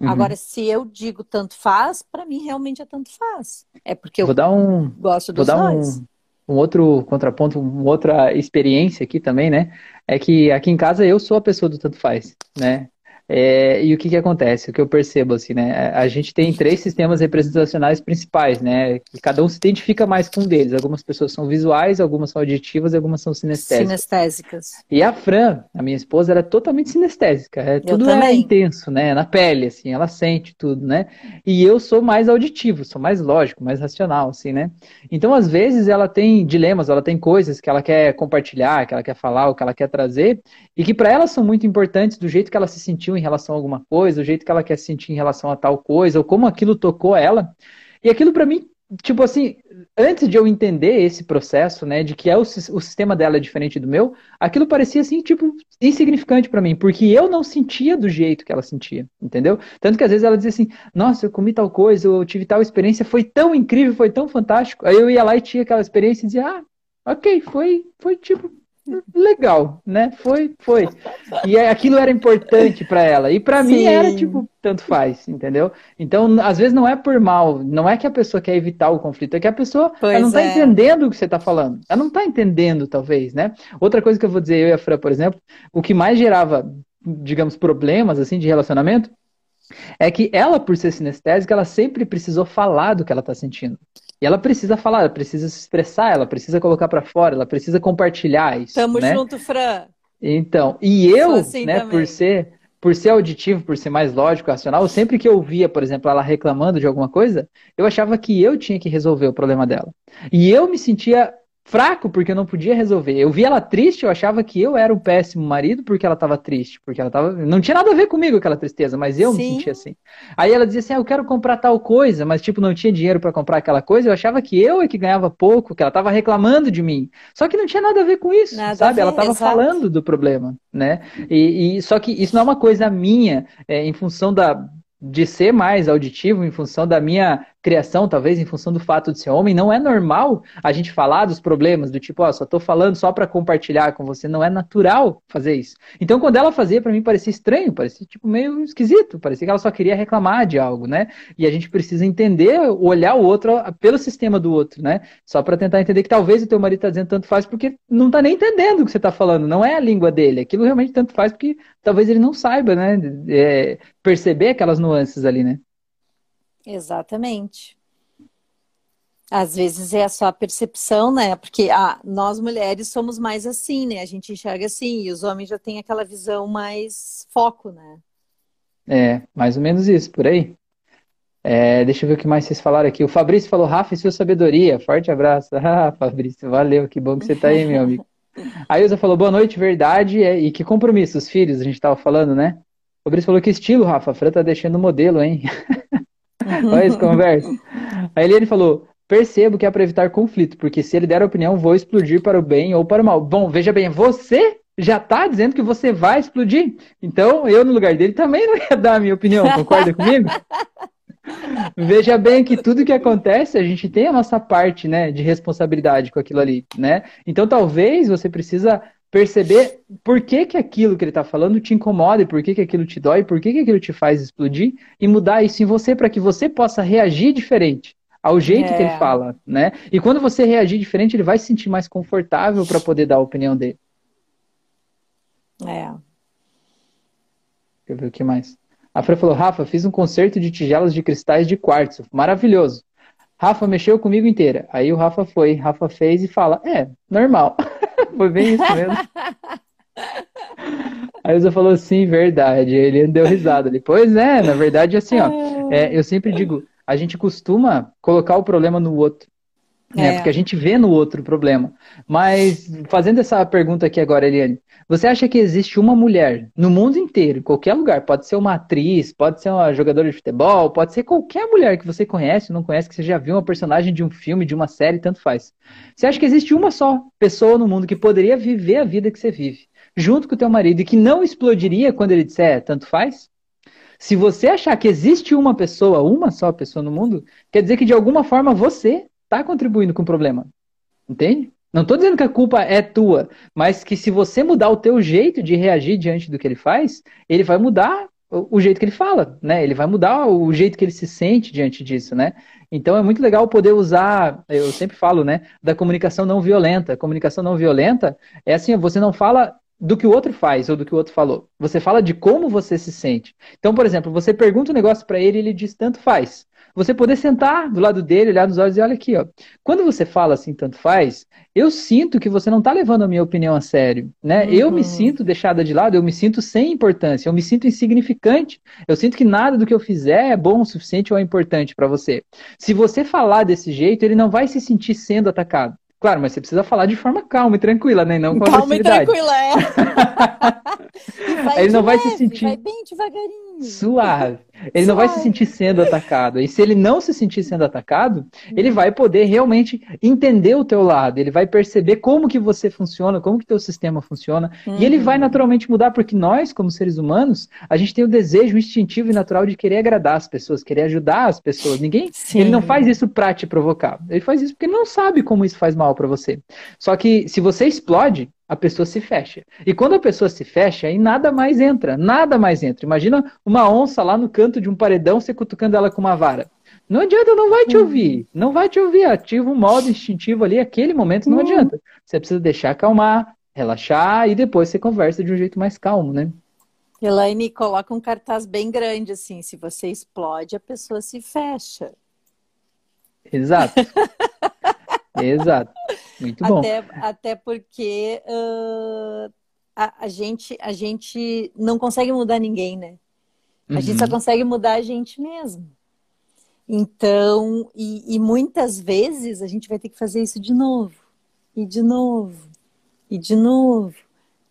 Uhum. Agora, se eu digo tanto faz, para mim realmente é tanto faz. É porque eu vou dar um, gosto dos vou dar dois. Um, um outro contraponto, uma outra experiência aqui também, né? É que aqui em casa eu sou a pessoa do tanto faz, né? É, e o que, que acontece? O que eu percebo, assim, né? A gente tem três sistemas representacionais principais, né? E cada um se identifica mais com um deles. Algumas pessoas são visuais, algumas são auditivas e algumas são sinestésicas. Sinestésicas. E a Fran, a minha esposa, ela é totalmente sinestésica. É, tudo é intenso, né? Na pele, assim, ela sente tudo, né? E eu sou mais auditivo, sou mais lógico, mais racional, assim, né? Então, às vezes, ela tem dilemas, ela tem coisas que ela quer compartilhar, que ela quer falar, o que ela quer trazer, e que para ela são muito importantes do jeito que ela se sentiu em relação a alguma coisa, o jeito que ela quer se sentir em relação a tal coisa, ou como aquilo tocou ela. E aquilo para mim, tipo assim, antes de eu entender esse processo, né, de que é o, o sistema dela é diferente do meu, aquilo parecia assim, tipo, insignificante para mim, porque eu não sentia do jeito que ela sentia, entendeu? Tanto que às vezes ela dizia assim: "Nossa, eu comi tal coisa, eu tive tal experiência, foi tão incrível, foi tão fantástico". Aí eu ia lá e tinha aquela experiência e dizia: "Ah, OK, foi foi tipo legal, né? Foi, foi. E aquilo era importante para ela. E para mim era tipo, tanto faz, entendeu? Então, às vezes não é por mal, não é que a pessoa quer evitar o conflito, é que a pessoa não está é. entendendo o que você está falando. Ela não está entendendo, talvez, né? Outra coisa que eu vou dizer, eu e a Fran, por exemplo, o que mais gerava, digamos, problemas assim de relacionamento é que ela, por ser sinestésica, ela sempre precisou falar do que ela está sentindo. E ela precisa falar, ela precisa se expressar, ela precisa colocar para fora, ela precisa compartilhar isso. Tamo né? junto, Fran. Então, e eu, assim né, por ser por ser auditivo, por ser mais lógico, racional, sempre que eu via, por exemplo, ela reclamando de alguma coisa, eu achava que eu tinha que resolver o problema dela. E eu me sentia fraco porque eu não podia resolver. Eu via ela triste, eu achava que eu era um péssimo marido porque ela estava triste, porque ela tava, não tinha nada a ver comigo aquela tristeza, mas eu Sim. me sentia assim. Aí ela dizia assim: ah, "Eu quero comprar tal coisa", mas tipo não tinha dinheiro para comprar aquela coisa, eu achava que eu é que ganhava pouco, que ela estava reclamando de mim. Só que não tinha nada a ver com isso, nada sabe? Ver, ela estava falando do problema, né? E, e, só que isso não é uma coisa minha, é, em função da de ser mais auditivo em função da minha criação, talvez em função do fato de ser homem, não é normal a gente falar dos problemas, do tipo, ó, oh, só tô falando só para compartilhar com você, não é natural fazer isso. Então, quando ela fazia, para mim parecia estranho, parecia tipo meio esquisito, parecia que ela só queria reclamar de algo, né? E a gente precisa entender, olhar o outro pelo sistema do outro, né? Só para tentar entender que talvez o teu marido tá dizendo tanto faz porque não tá nem entendendo o que você tá falando, não é a língua dele, aquilo realmente tanto faz porque talvez ele não saiba, né? É, perceber aquelas nuances ali, né? Exatamente. Às vezes é a percepção, né? Porque ah, nós mulheres somos mais assim, né? A gente enxerga assim, e os homens já têm aquela visão mais foco, né? É, mais ou menos isso, por aí. É, deixa eu ver o que mais vocês falaram aqui. O Fabrício falou, Rafa e sua sabedoria. Forte abraço. Ah, Fabrício, valeu, que bom que você tá aí, meu amigo. A Ilza falou, boa noite, verdade. É, e que compromisso, os filhos, a gente tava falando, né? O Fabrício falou, que estilo, Rafa. A Fran tá deixando modelo, hein? Olha essa conversa. A Eliane falou: percebo que é para evitar conflito, porque se ele der a opinião, vou explodir para o bem ou para o mal. Bom, veja bem, você já está dizendo que você vai explodir. Então, eu, no lugar dele, também não ia dar a minha opinião. Concorda comigo? Veja bem que tudo que acontece, a gente tem a nossa parte, né, de responsabilidade com aquilo ali, né? Então talvez você precisa perceber por que, que aquilo que ele está falando te incomoda, e por que, que aquilo te dói, por que, que aquilo te faz explodir, e mudar isso em você para que você possa reagir diferente ao jeito é. que ele é. fala, né? E quando você reagir diferente, ele vai se sentir mais confortável para poder dar a opinião dele. É. Deixa eu ver o que mais. A Fran falou, Rafa, fiz um concerto de tigelas de cristais de quartzo. Maravilhoso. Rafa mexeu comigo inteira. Aí o Rafa foi, Rafa fez e fala, é, normal. foi bem isso mesmo. Aí o falou, sim, verdade. Ele deu risada ali. Pois é, na verdade, assim, ó. É, eu sempre digo, a gente costuma colocar o problema no outro. Né? É. Porque a gente vê no outro o problema. Mas, fazendo essa pergunta aqui agora, Eliane, você acha que existe uma mulher no mundo inteiro, em qualquer lugar, pode ser uma atriz, pode ser uma jogadora de futebol, pode ser qualquer mulher que você conhece ou não conhece, que você já viu uma personagem de um filme, de uma série, tanto faz. Você acha que existe uma só pessoa no mundo que poderia viver a vida que você vive, junto com o teu marido, e que não explodiria quando ele disser tanto faz? Se você achar que existe uma pessoa, uma só pessoa no mundo, quer dizer que de alguma forma você está contribuindo com o problema. Entende? Não estou dizendo que a culpa é tua, mas que se você mudar o teu jeito de reagir diante do que ele faz, ele vai mudar o, jeito que ele fala, né? Ele vai mudar o jeito que ele se sente diante disso, né? Então é muito legal poder usar, eu sempre falo, né, da comunicação não violenta. Comunicação não violenta é assim, você não fala do que o outro faz ou do que o outro falou. Você fala de como você se sente. Então, por exemplo, você pergunta um negócio para ele e ele diz tanto faz. Você poder sentar do lado dele, olhar nos olhos e olha aqui, ó. Quando você fala assim tanto faz, eu sinto que você não está levando a minha opinião a sério, né? Uhum. Eu me sinto deixada de lado, eu me sinto sem importância, eu me sinto insignificante. Eu sinto que nada do que eu fizer é bom o suficiente ou é importante para você. Se você falar desse jeito, ele não vai se sentir sendo atacado. Claro, mas você precisa falar de forma calma e tranquila, né? Não com calma e tranquila, é. ele não vai se sentir. Vai bem devagarinho. Suave. Ele não vai se sentir sendo atacado. E se ele não se sentir sendo atacado, ele vai poder realmente entender o teu lado. Ele vai perceber como que você funciona, como que teu sistema funciona. Uhum. E ele vai uhum. naturalmente mudar, porque nós, como seres humanos, a gente tem o desejo instintivo e natural de querer agradar as pessoas, querer ajudar as pessoas. Ninguém, Sim. ele não faz isso para te provocar. Ele faz isso porque ele não sabe como isso faz mal para você. Só que se você explode, a pessoa se fecha. E quando a pessoa se fecha, aí nada mais entra, nada mais entra. Imagina uma onça lá no canto de um paredão, você cutucando ela com uma vara. Não adianta, não vai te ouvir. Não vai te ouvir. Ativa um modo instintivo ali, aquele momento não adianta. Você precisa deixar acalmar, relaxar e depois você conversa de um jeito mais calmo, né? Elaine, coloca um cartaz bem grande assim. Se você explode, a pessoa se fecha. Exato. Exato. Muito bom. Até, até porque uh, a, a, gente, a gente não consegue mudar ninguém, né? A uhum. gente só uhum. consegue mudar a gente mesmo. Então, e, e, muitas vezes a gente vai ter que fazer isso de novo, e de novo, e de novo,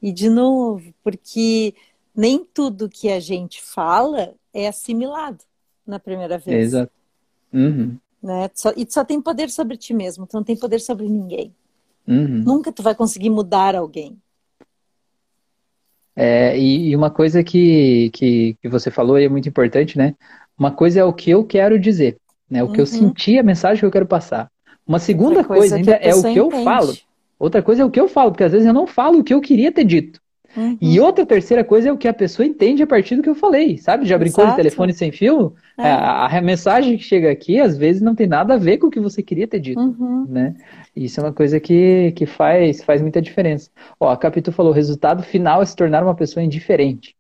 e de novo, porque nem tudo que a gente fala é assimilado na primeira vez. Exato. Uhum. Né? Só, e tu só tem poder sobre ti mesmo, tu não tem poder sobre ninguém. Uhum. Nunca tu vai conseguir mudar alguém. É, e, e, uma coisa que, que, que você falou e é muito importante, né? Uma coisa é o que eu quero dizer, né? O uhum. que eu uhum. senti, a mensagem que eu quero passar. Uma segunda coisa, coisa ainda é o que entende. eu falo. Outra coisa é o que eu falo, porque às vezes eu não falo o que eu queria ter dito. Uhum. E outra terceira coisa é o que a pessoa entende a partir do que eu falei, sabe? Já brincou Exato. de telefone sem fio? É. A, a, mensagem que chega aqui, às vezes, não tem nada a ver com o que você queria ter dito, uhum. né? Isso é uma coisa que, que faz, faz muita diferença. Ó, a Capitu falou, o resultado final é se tornar uma pessoa indiferente.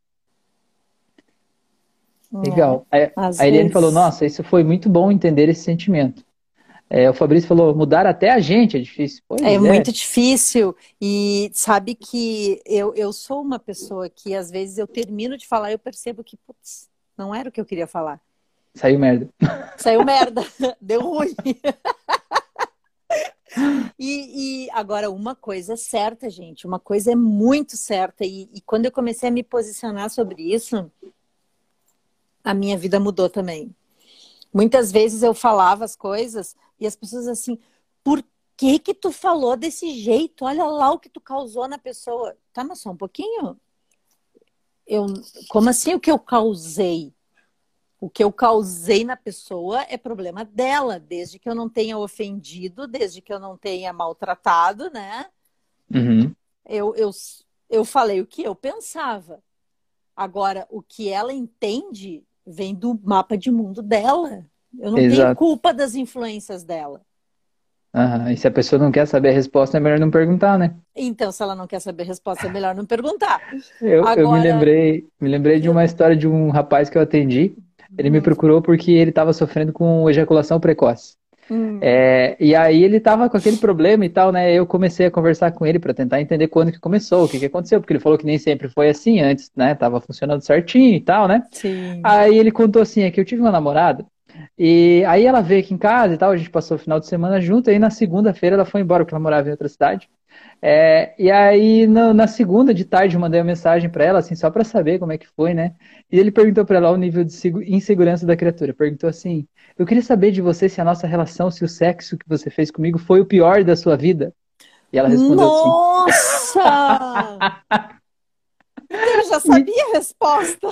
É, Legal. a, a Eliane falou, nossa, isso foi muito bom entender esse sentimento. É, o Fabrício falou, mudar até a gente é difícil. Pois é, é muito difícil. E sabe que eu, eu sou uma pessoa que às vezes eu termino de falar e eu percebo que, putz, não era o que eu queria falar. Saiu merda. Saiu merda. Deu ruim. E, e, agora, uma coisa é certa, gente, uma coisa é muito certa, e, e, quando eu comecei a me posicionar sobre isso, a minha vida mudou também. Muitas vezes eu falava as coisas e as pessoas assim, por que que tu falou desse jeito? Olha lá o que tu causou na pessoa. Tá, mas só um pouquinho. Eu, como assim o que eu causei? O que eu causei na pessoa é problema dela, desde que eu não tenha ofendido, desde que eu não tenha maltratado, né? Uhum. Eu, eu, eu falei o que eu pensava. Agora, o que ela entende vem do mapa de mundo dela. Eu não Exato. tenho culpa das influências dela. Aham, E se a pessoa não quer saber a resposta, é melhor não perguntar, né? Então, se ela não quer saber a resposta, é melhor não perguntar. Eu, eu me Agora- lembrei, me lembrei de uma história de um rapaz que eu atendi. Ele me procurou porque ele estava sofrendo com ejaculação precoce. Hum. É, e aí ele tava com aquele problema e tal, né? Eu comecei a conversar com ele para tentar entender quando que começou, o que que aconteceu, porque ele falou que nem sempre foi assim antes, né? Tava funcionando certinho e tal, né? Sim. Aí ele contou assim, é que eu tive uma namorada e aí ela veio aqui em casa e tal, a gente passou o final de semana junto, e aí na segunda-feira ela foi embora porque ela morava em outra cidade. É, e aí no- na segunda de tarde eu mandei uma mensagem para ela assim, só para saber como é que foi, né? E ele perguntou para ela o nível de segu- insegurança da criatura. Perguntou assim: "Eu queria saber de você se a nossa relação, se o sexo que você fez comigo foi o pior da sua vida?" E ela respondeu assim: Nossa! Eu já sabia a resposta.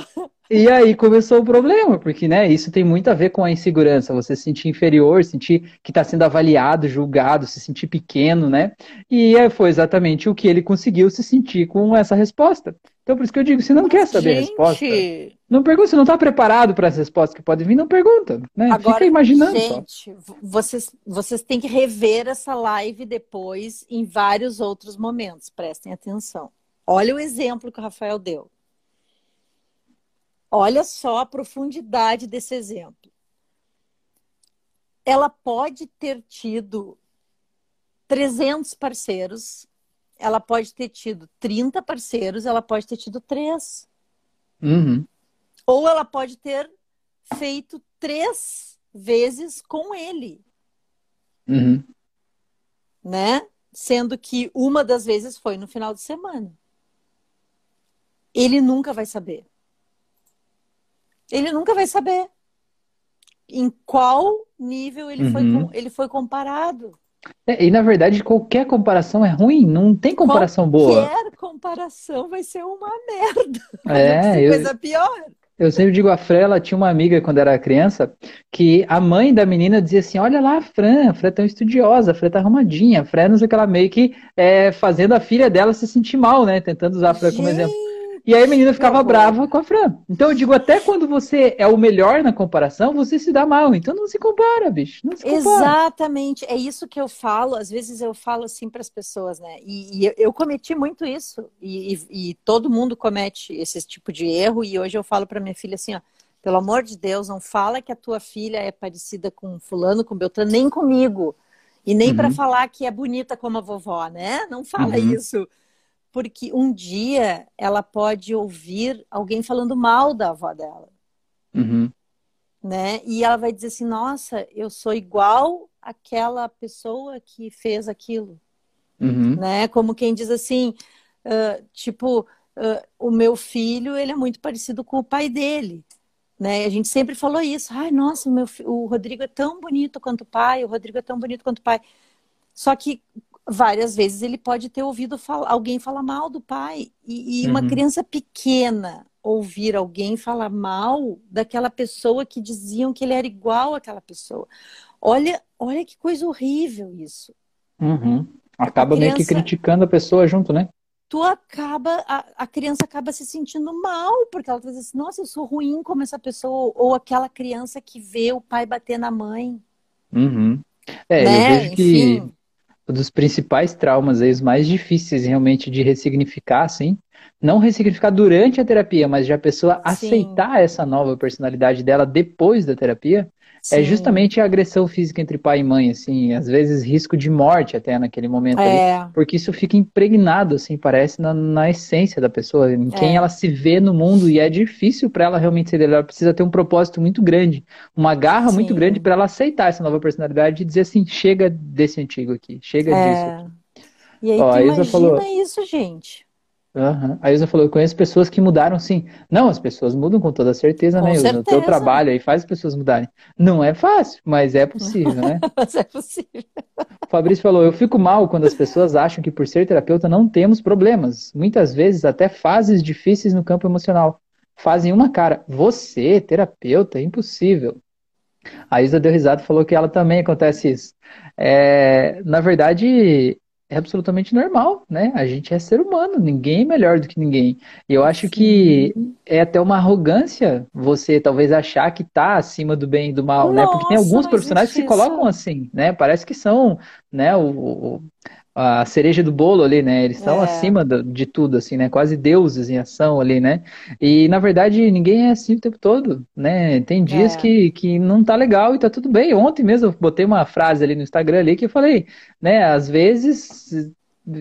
E aí começou o problema, porque, né, isso tem muito a ver com a insegurança, você se sentir inferior, sentir que está sendo avaliado, julgado, se sentir pequeno, né? E é, foi exatamente o que ele conseguiu se sentir com essa resposta. Então, por isso que eu digo, se não quer saber a resposta, Gente, não pergunta, se não está preparado para as respostas que podem vir, não pergunta, né? agora, Fica imaginando só. gente, vocês, vocês têm que rever essa live depois em vários outros momentos. Prestem atenção. Olha o exemplo que o Rafael deu. Olha só a profundidade desse exemplo. Ela pode ter tido 300 parceiros, ela pode ter tido 30 parceiros, ela pode ter tido três. Uhum, Ou ela pode ter feito três vezes com ele, uhum, né? Sendo que uma das vezes foi no final de semana. Ele nunca vai saber. Ele nunca vai saber em qual nível ele, foi, Uhum. com- ele foi comparado. É, e na verdade, qualquer comparação é ruim, não tem comparação boa. Qualquer comparação vai ser uma merda. É, eu, coisa pior. Eu sempre digo, a Fran, ela tinha uma amiga quando era criança, que a mãe da menina dizia assim, olha lá a Fran, a Fran é tão estudiosa, a Fran tá arrumadinha, a Fran não sei o que, ela meio que é, fazendo a filha dela se sentir mal, né, tentando usar a Fran como exemplo. E aí a menina ficava brava com a Fran. Então eu digo, até quando você é o melhor na comparação, você se dá mal. Então não se compara, bicho, não se compara. Exatamente, é isso que eu falo. Às vezes eu falo assim para as pessoas, né? E, e eu, eu cometi muito isso, e, e- e todo mundo comete esse tipo de erro. E hoje eu falo para minha filha assim: ó, pelo amor de Deus, não fala que a tua filha é parecida com Fulano, com Beltrano, nem comigo. E nem para Uhum. falar que é bonita como a vovó, né? Não fala Uhum. isso. Porque um dia ela pode ouvir alguém falando mal da avó dela Uhum, né? E ela vai dizer assim: Nossa, eu sou igual àquela pessoa que fez aquilo, uhum, né? Como quem diz assim, ah, tipo, ah, o meu filho ele é muito parecido com o pai dele, né? A gente sempre falou isso. Ai, nossa, o meu o Rodrigo é tão bonito quanto o pai, o Rodrigo é tão bonito quanto o pai. Só que várias vezes ele pode ter ouvido alguém falar mal do pai e, e uma Uhum. criança pequena ouvir alguém falar mal daquela pessoa que diziam que ele era igual àquela pessoa. Olha, olha que coisa horrível isso. uhum. Acaba meio que criança- criticando a pessoa junto, né? Tu acaba, a, a criança acaba se sentindo mal, porque ela diz assim, nossa, eu sou ruim como essa pessoa, ou aquela criança que vê o pai bater na mãe, Uhum. É, eu né? vejo que Enfim, um dos principais traumas aí, os mais difíceis realmente de ressignificar, assim, não ressignificar durante a terapia, mas já a pessoa Sim. aceitar essa nova personalidade dela depois da terapia, é sim. justamente a agressão física entre pai e mãe, assim, às vezes risco de morte até naquele momento ali, É, porque isso fica impregnado, assim, parece na, na essência da pessoa, em quem É. ela se vê no mundo, e é difícil para ela realmente ser ela precisa ter um propósito muito grande, uma garra muito Sim. grande para ela aceitar essa nova personalidade e dizer assim, chega desse antigo aqui, chega disso é. aqui. E aí Ó, imagina falou- isso, gente. Aham. A Ilza falou, eu conheço pessoas que mudaram sim. Não, as pessoas mudam com toda certeza, Com né, Ilza? O teu trabalho aí faz as pessoas mudarem. Não é fácil, mas é possível, né? Mas é possível. O Fabrício falou, eu fico mal quando as pessoas acham que por ser terapeuta não temos problemas. Muitas vezes até fases difíceis no campo emocional. fazem uma cara. Você, terapeuta, é impossível. A Isa deu risada e falou que ela também acontece isso. É, na verdade, é absolutamente normal, né? A gente é ser humano, ninguém é melhor do que ninguém. E eu acho Sim. que é até uma arrogância você talvez achar que tá acima do bem e do mal, Nossa, né? Porque tem alguns profissionais que se colocam assim, né? Parece que são, né, o, a cereja do bolo ali, né? Eles estão é. acima de tudo, assim, né? Quase deuses em ação ali, né? E na verdade ninguém é assim o tempo todo, né? Tem dias é. que, que não tá legal e tá tudo bem. Ontem mesmo eu botei uma frase ali no Instagram ali que eu falei, né? Às vezes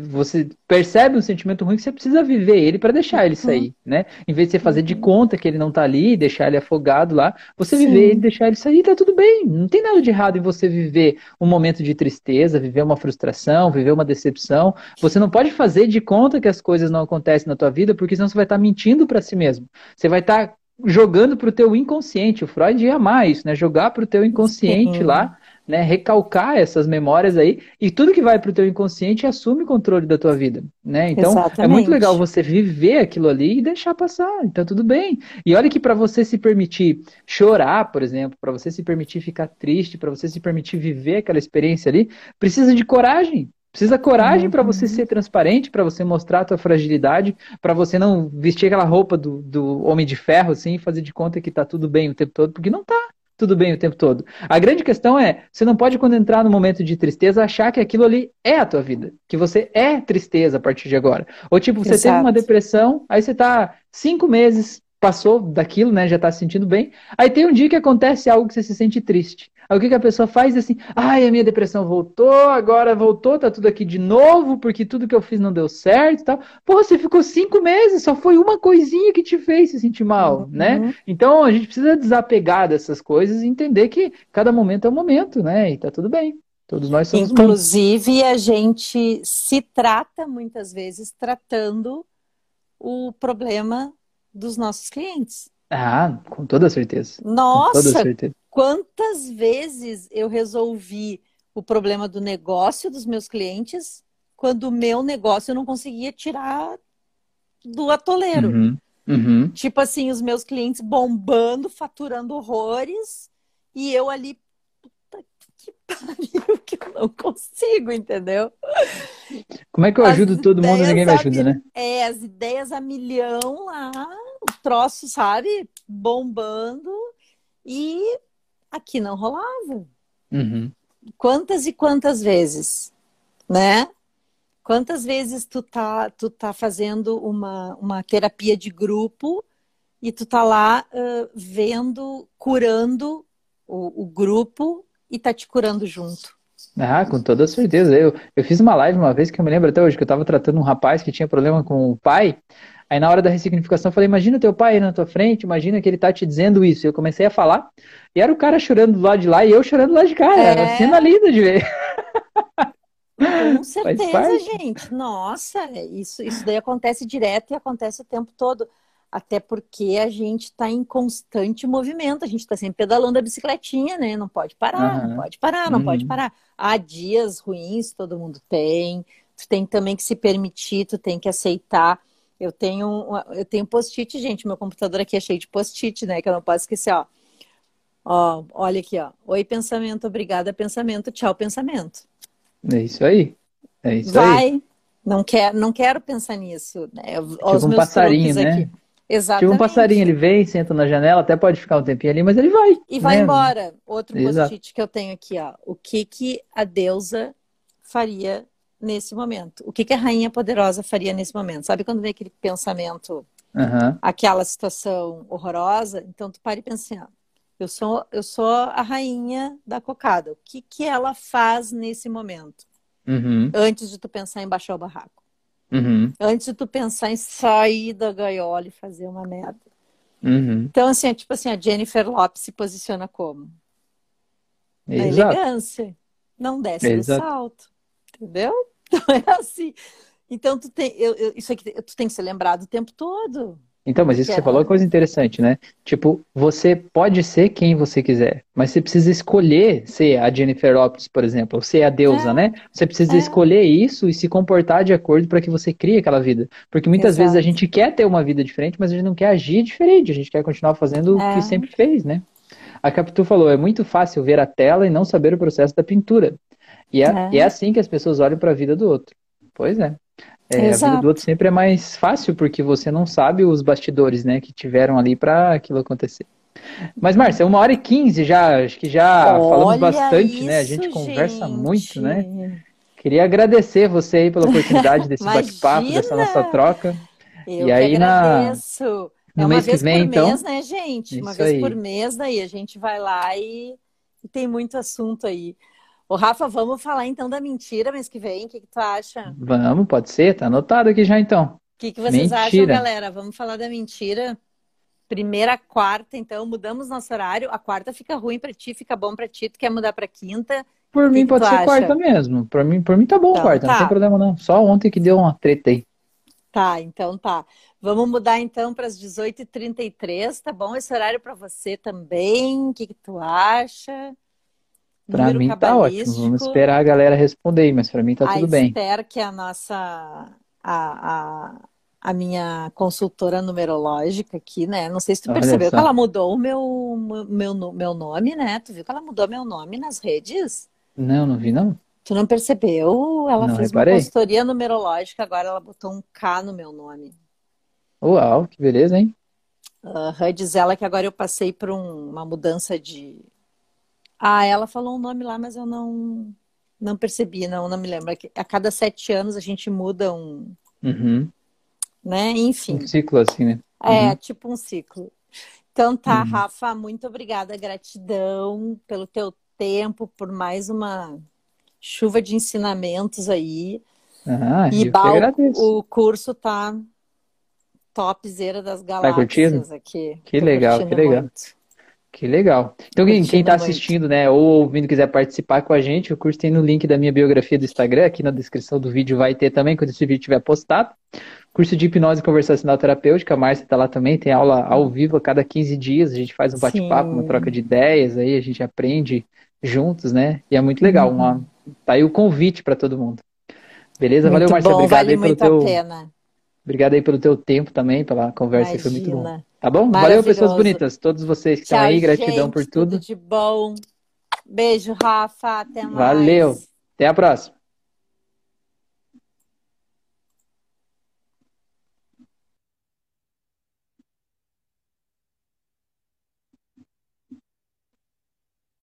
você percebe um sentimento ruim que você precisa viver ele para deixar ele sair, uhum. né? Em vez de você fazer de uhum. conta que ele não tá ali, deixar ele afogado lá, você Sim. viver ele, deixar ele sair, tá tudo bem. Não tem nada de errado em você viver um momento de tristeza, viver uma frustração, viver uma decepção. Você não pode fazer de conta que as coisas não acontecem na tua vida, porque senão você vai estar tá mentindo para si mesmo. Você vai estar tá jogando para o teu inconsciente. O Freud ia mais, né? Jogar para o teu inconsciente Sim. lá né, recalcar essas memórias aí e tudo que vai para o teu inconsciente assume controle da tua vida, né? Então Exatamente. é muito legal você viver aquilo ali e deixar passar, então tudo bem. E olha que para você se permitir chorar, por exemplo, para você se permitir ficar triste, para você se permitir viver aquela experiência ali, precisa de coragem. Precisa coragem uhum. para você ser transparente, para você mostrar a tua fragilidade, para você não vestir aquela roupa do, do homem de ferro assim, e fazer de conta que tá tudo bem o tempo todo, porque não tá tudo bem o tempo todo. A grande questão é, você não pode, quando entrar no momento de tristeza, achar que aquilo ali é a tua vida. Que você é tristeza a partir de agora. Ou tipo, você Exato. teve uma depressão, aí você tá cinco meses, passou daquilo, né? Já tá se sentindo bem. Aí tem um dia que acontece algo que você se sente triste. Aí o que, que a pessoa faz assim? Ai, a minha depressão voltou, agora voltou, tá tudo aqui de novo, porque tudo que eu fiz não deu certo e tal. Pô, você ficou cinco meses, só foi uma coisinha que te fez se sentir mal, uhum. né? Então a gente precisa desapegar dessas coisas e entender que cada momento é um momento, né? E tá tudo bem. Todos nós somos Inclusive, humanos. a gente se trata muitas vezes tratando o problema dos nossos clientes. Ah, com toda certeza. Nossa, toda certeza. quantas vezes eu resolvi o problema do negócio dos meus clientes quando o meu negócio eu não conseguia tirar do atoleiro. Uhum, uhum. Tipo assim, os meus clientes bombando, faturando horrores e eu ali que pariu que eu não consigo, entendeu? Como é que eu as ajudo todo mundo e ninguém me ajuda, né? É, as ideias a milhão lá, o troço, sabe? Bombando e aqui não rolava. Uhum. Quantas e quantas vezes, né? Quantas vezes tu tá, tu tá fazendo uma, uma terapia de grupo e tu tá lá uh, vendo, curando o, o grupo e tá te curando junto. Ah, com toda certeza. Eu, eu fiz uma live uma vez que eu me lembro até hoje, que eu estava tratando um rapaz que tinha problema com o pai. Aí na hora da ressignificação eu falei, imagina teu pai aí na tua frente, imagina que ele tá te dizendo isso. Eu comecei a falar, e era o cara chorando do lado de lá e eu chorando do lado de cá. É... Era cena linda de ver. Com certeza, gente. Nossa, isso, isso daí acontece direto e acontece o tempo todo. Até porque a gente está em constante movimento, a gente está sempre pedalando a bicicletinha, né? Não pode parar, uhum. não pode parar, não uhum. pode parar. Há dias ruins, todo mundo tem. Tu tem também que se permitir, tu tem que aceitar. Eu tenho, eu tenho post-it, gente. Meu computador aqui é cheio de post-it, né? Que eu não posso esquecer, ó. Ó, olha aqui, ó. Oi, pensamento, obrigada, pensamento, tchau, pensamento. É isso aí. É isso Vai. aí. Não quero, não quero pensar nisso. Né? Tipo um passarinho, né? Aqui. Exatamente. Tipo um passarinho, ele vem, senta na janela, até pode ficar um tempinho ali, mas ele vai. E vai né? embora. Outro post-it que eu tenho aqui, ó. O que que a deusa faria nesse momento? O que que a rainha poderosa faria nesse momento? Sabe quando vem aquele pensamento, uhum. aquela situação horrorosa? Então tu para e pensa assim, ó, eu sou, eu sou a rainha da cocada. O que que ela faz nesse momento? Uhum. Antes de tu pensar em baixar o barraco. Uhum. Antes de tu pensar em sair da gaiola e fazer uma merda. Uhum. Então, assim, é tipo assim, a Jennifer Lopes se posiciona como? Na Exato. elegância. Não desce Exato. no salto. Entendeu? Então é assim. Então, tu tem, eu, eu, isso aqui, tu tem que ser lembrado o tempo todo. Então, mas isso que você falou é coisa interessante, né? Tipo, você pode ser quem você quiser, mas você precisa escolher ser a Jennifer Lopes, por exemplo, ou ser a deusa, é. né? Você precisa é. escolher isso e se comportar de acordo para que você crie aquela vida. Porque muitas Exato. vezes a gente quer ter uma vida diferente, mas a gente não quer agir diferente, a gente quer continuar fazendo o que é. sempre fez, né? A Capitu falou, é muito fácil ver a tela e não saber o processo da pintura. E é, é. E é assim que as pessoas olham para a vida do outro. Pois é. É, a vida do outro sempre é mais fácil porque você não sabe os bastidores, né, que tiveram ali para aquilo acontecer. Mas, Márcia, uma hora e quinze já, acho que já Olha falamos bastante, isso, né? A gente conversa gente. muito, né? Queria agradecer você aí pela oportunidade desse bate-papo, dessa nossa troca. Eu e aí agradeço. Na, no é uma mês vez que vem, por então, mês, né, gente? Uma vez aí. por mês, daí a gente vai lá e, e tem muito assunto aí. Ô, Rafa, vamos falar então da mentira mês que vem. O que, que tu acha? Vamos, pode ser. Tá anotado aqui já então. O que, que vocês mentira. acham, galera? Vamos falar da mentira. Primeira, quarta, então, mudamos nosso horário. A quarta fica ruim para ti, fica bom para ti. Tu quer mudar para quinta? Por mim pode ser acha? quarta mesmo. Por mim, por mim tá bom então, quarta, tá. não tem problema não. Só ontem que deu uma treta aí. Tá, então tá. Vamos mudar então para as 18h33, tá bom? Esse horário para você também. O que, que tu acha? Para mim tá ótimo. Vamos esperar a galera responder, mas para mim tá tudo bem. Esther, que a nossa a, a, a, minha consultora numerológica aqui, né? Não sei se tu Olha percebeu só. que ela mudou o meu, meu, meu nome, né? Tu viu que ela mudou meu nome nas redes? Não, não vi não. Tu não percebeu? Ela não, fez reparei. uma consultoria numerológica, agora ela botou um K no meu nome. Uau, que beleza, hein? Uhum, diz ela que agora eu passei por um, uma mudança de ah, ela falou um nome lá, mas eu não não percebi, não, não me lembro. A cada sete anos a gente muda um. Uhum. Né? Enfim. Um ciclo assim, né? É, uhum. tipo um ciclo. Então tá, uhum. Rafa, muito obrigada, gratidão pelo teu tempo, por mais uma chuva de ensinamentos aí. Ah, e bah, o, curso tá topzera das galáxias tá aqui. Que Tô legal, que legal. Muito. Que legal. Então, quem, quem tá assistindo, né, ou ouvindo, quiser participar com a gente, o curso tem no link da minha biografia do Instagram, aqui na descrição do vídeo vai ter também, quando esse vídeo estiver postado. Curso de hipnose conversacional terapêutica, a Márcia tá lá também, tem aula ao vivo a cada 15 dias, a gente faz um bate-papo, uma troca de ideias, aí a gente aprende juntos, né? E é muito legal. Uhum. Uma, tá aí o convite para todo mundo. Beleza? Muito Valeu, Márcia. Obrigado vale aí pelo teu. Pena. Obrigado aí pelo teu tempo também, pela conversa, Imagina. foi muito bom. Tá bom? Valeu, pessoas bonitas. Todos vocês que Tchau, estão aí, gratidão gente, por tudo. Tudo de bom. Beijo, Rafa. Até mais. Valeu. Até a próxima.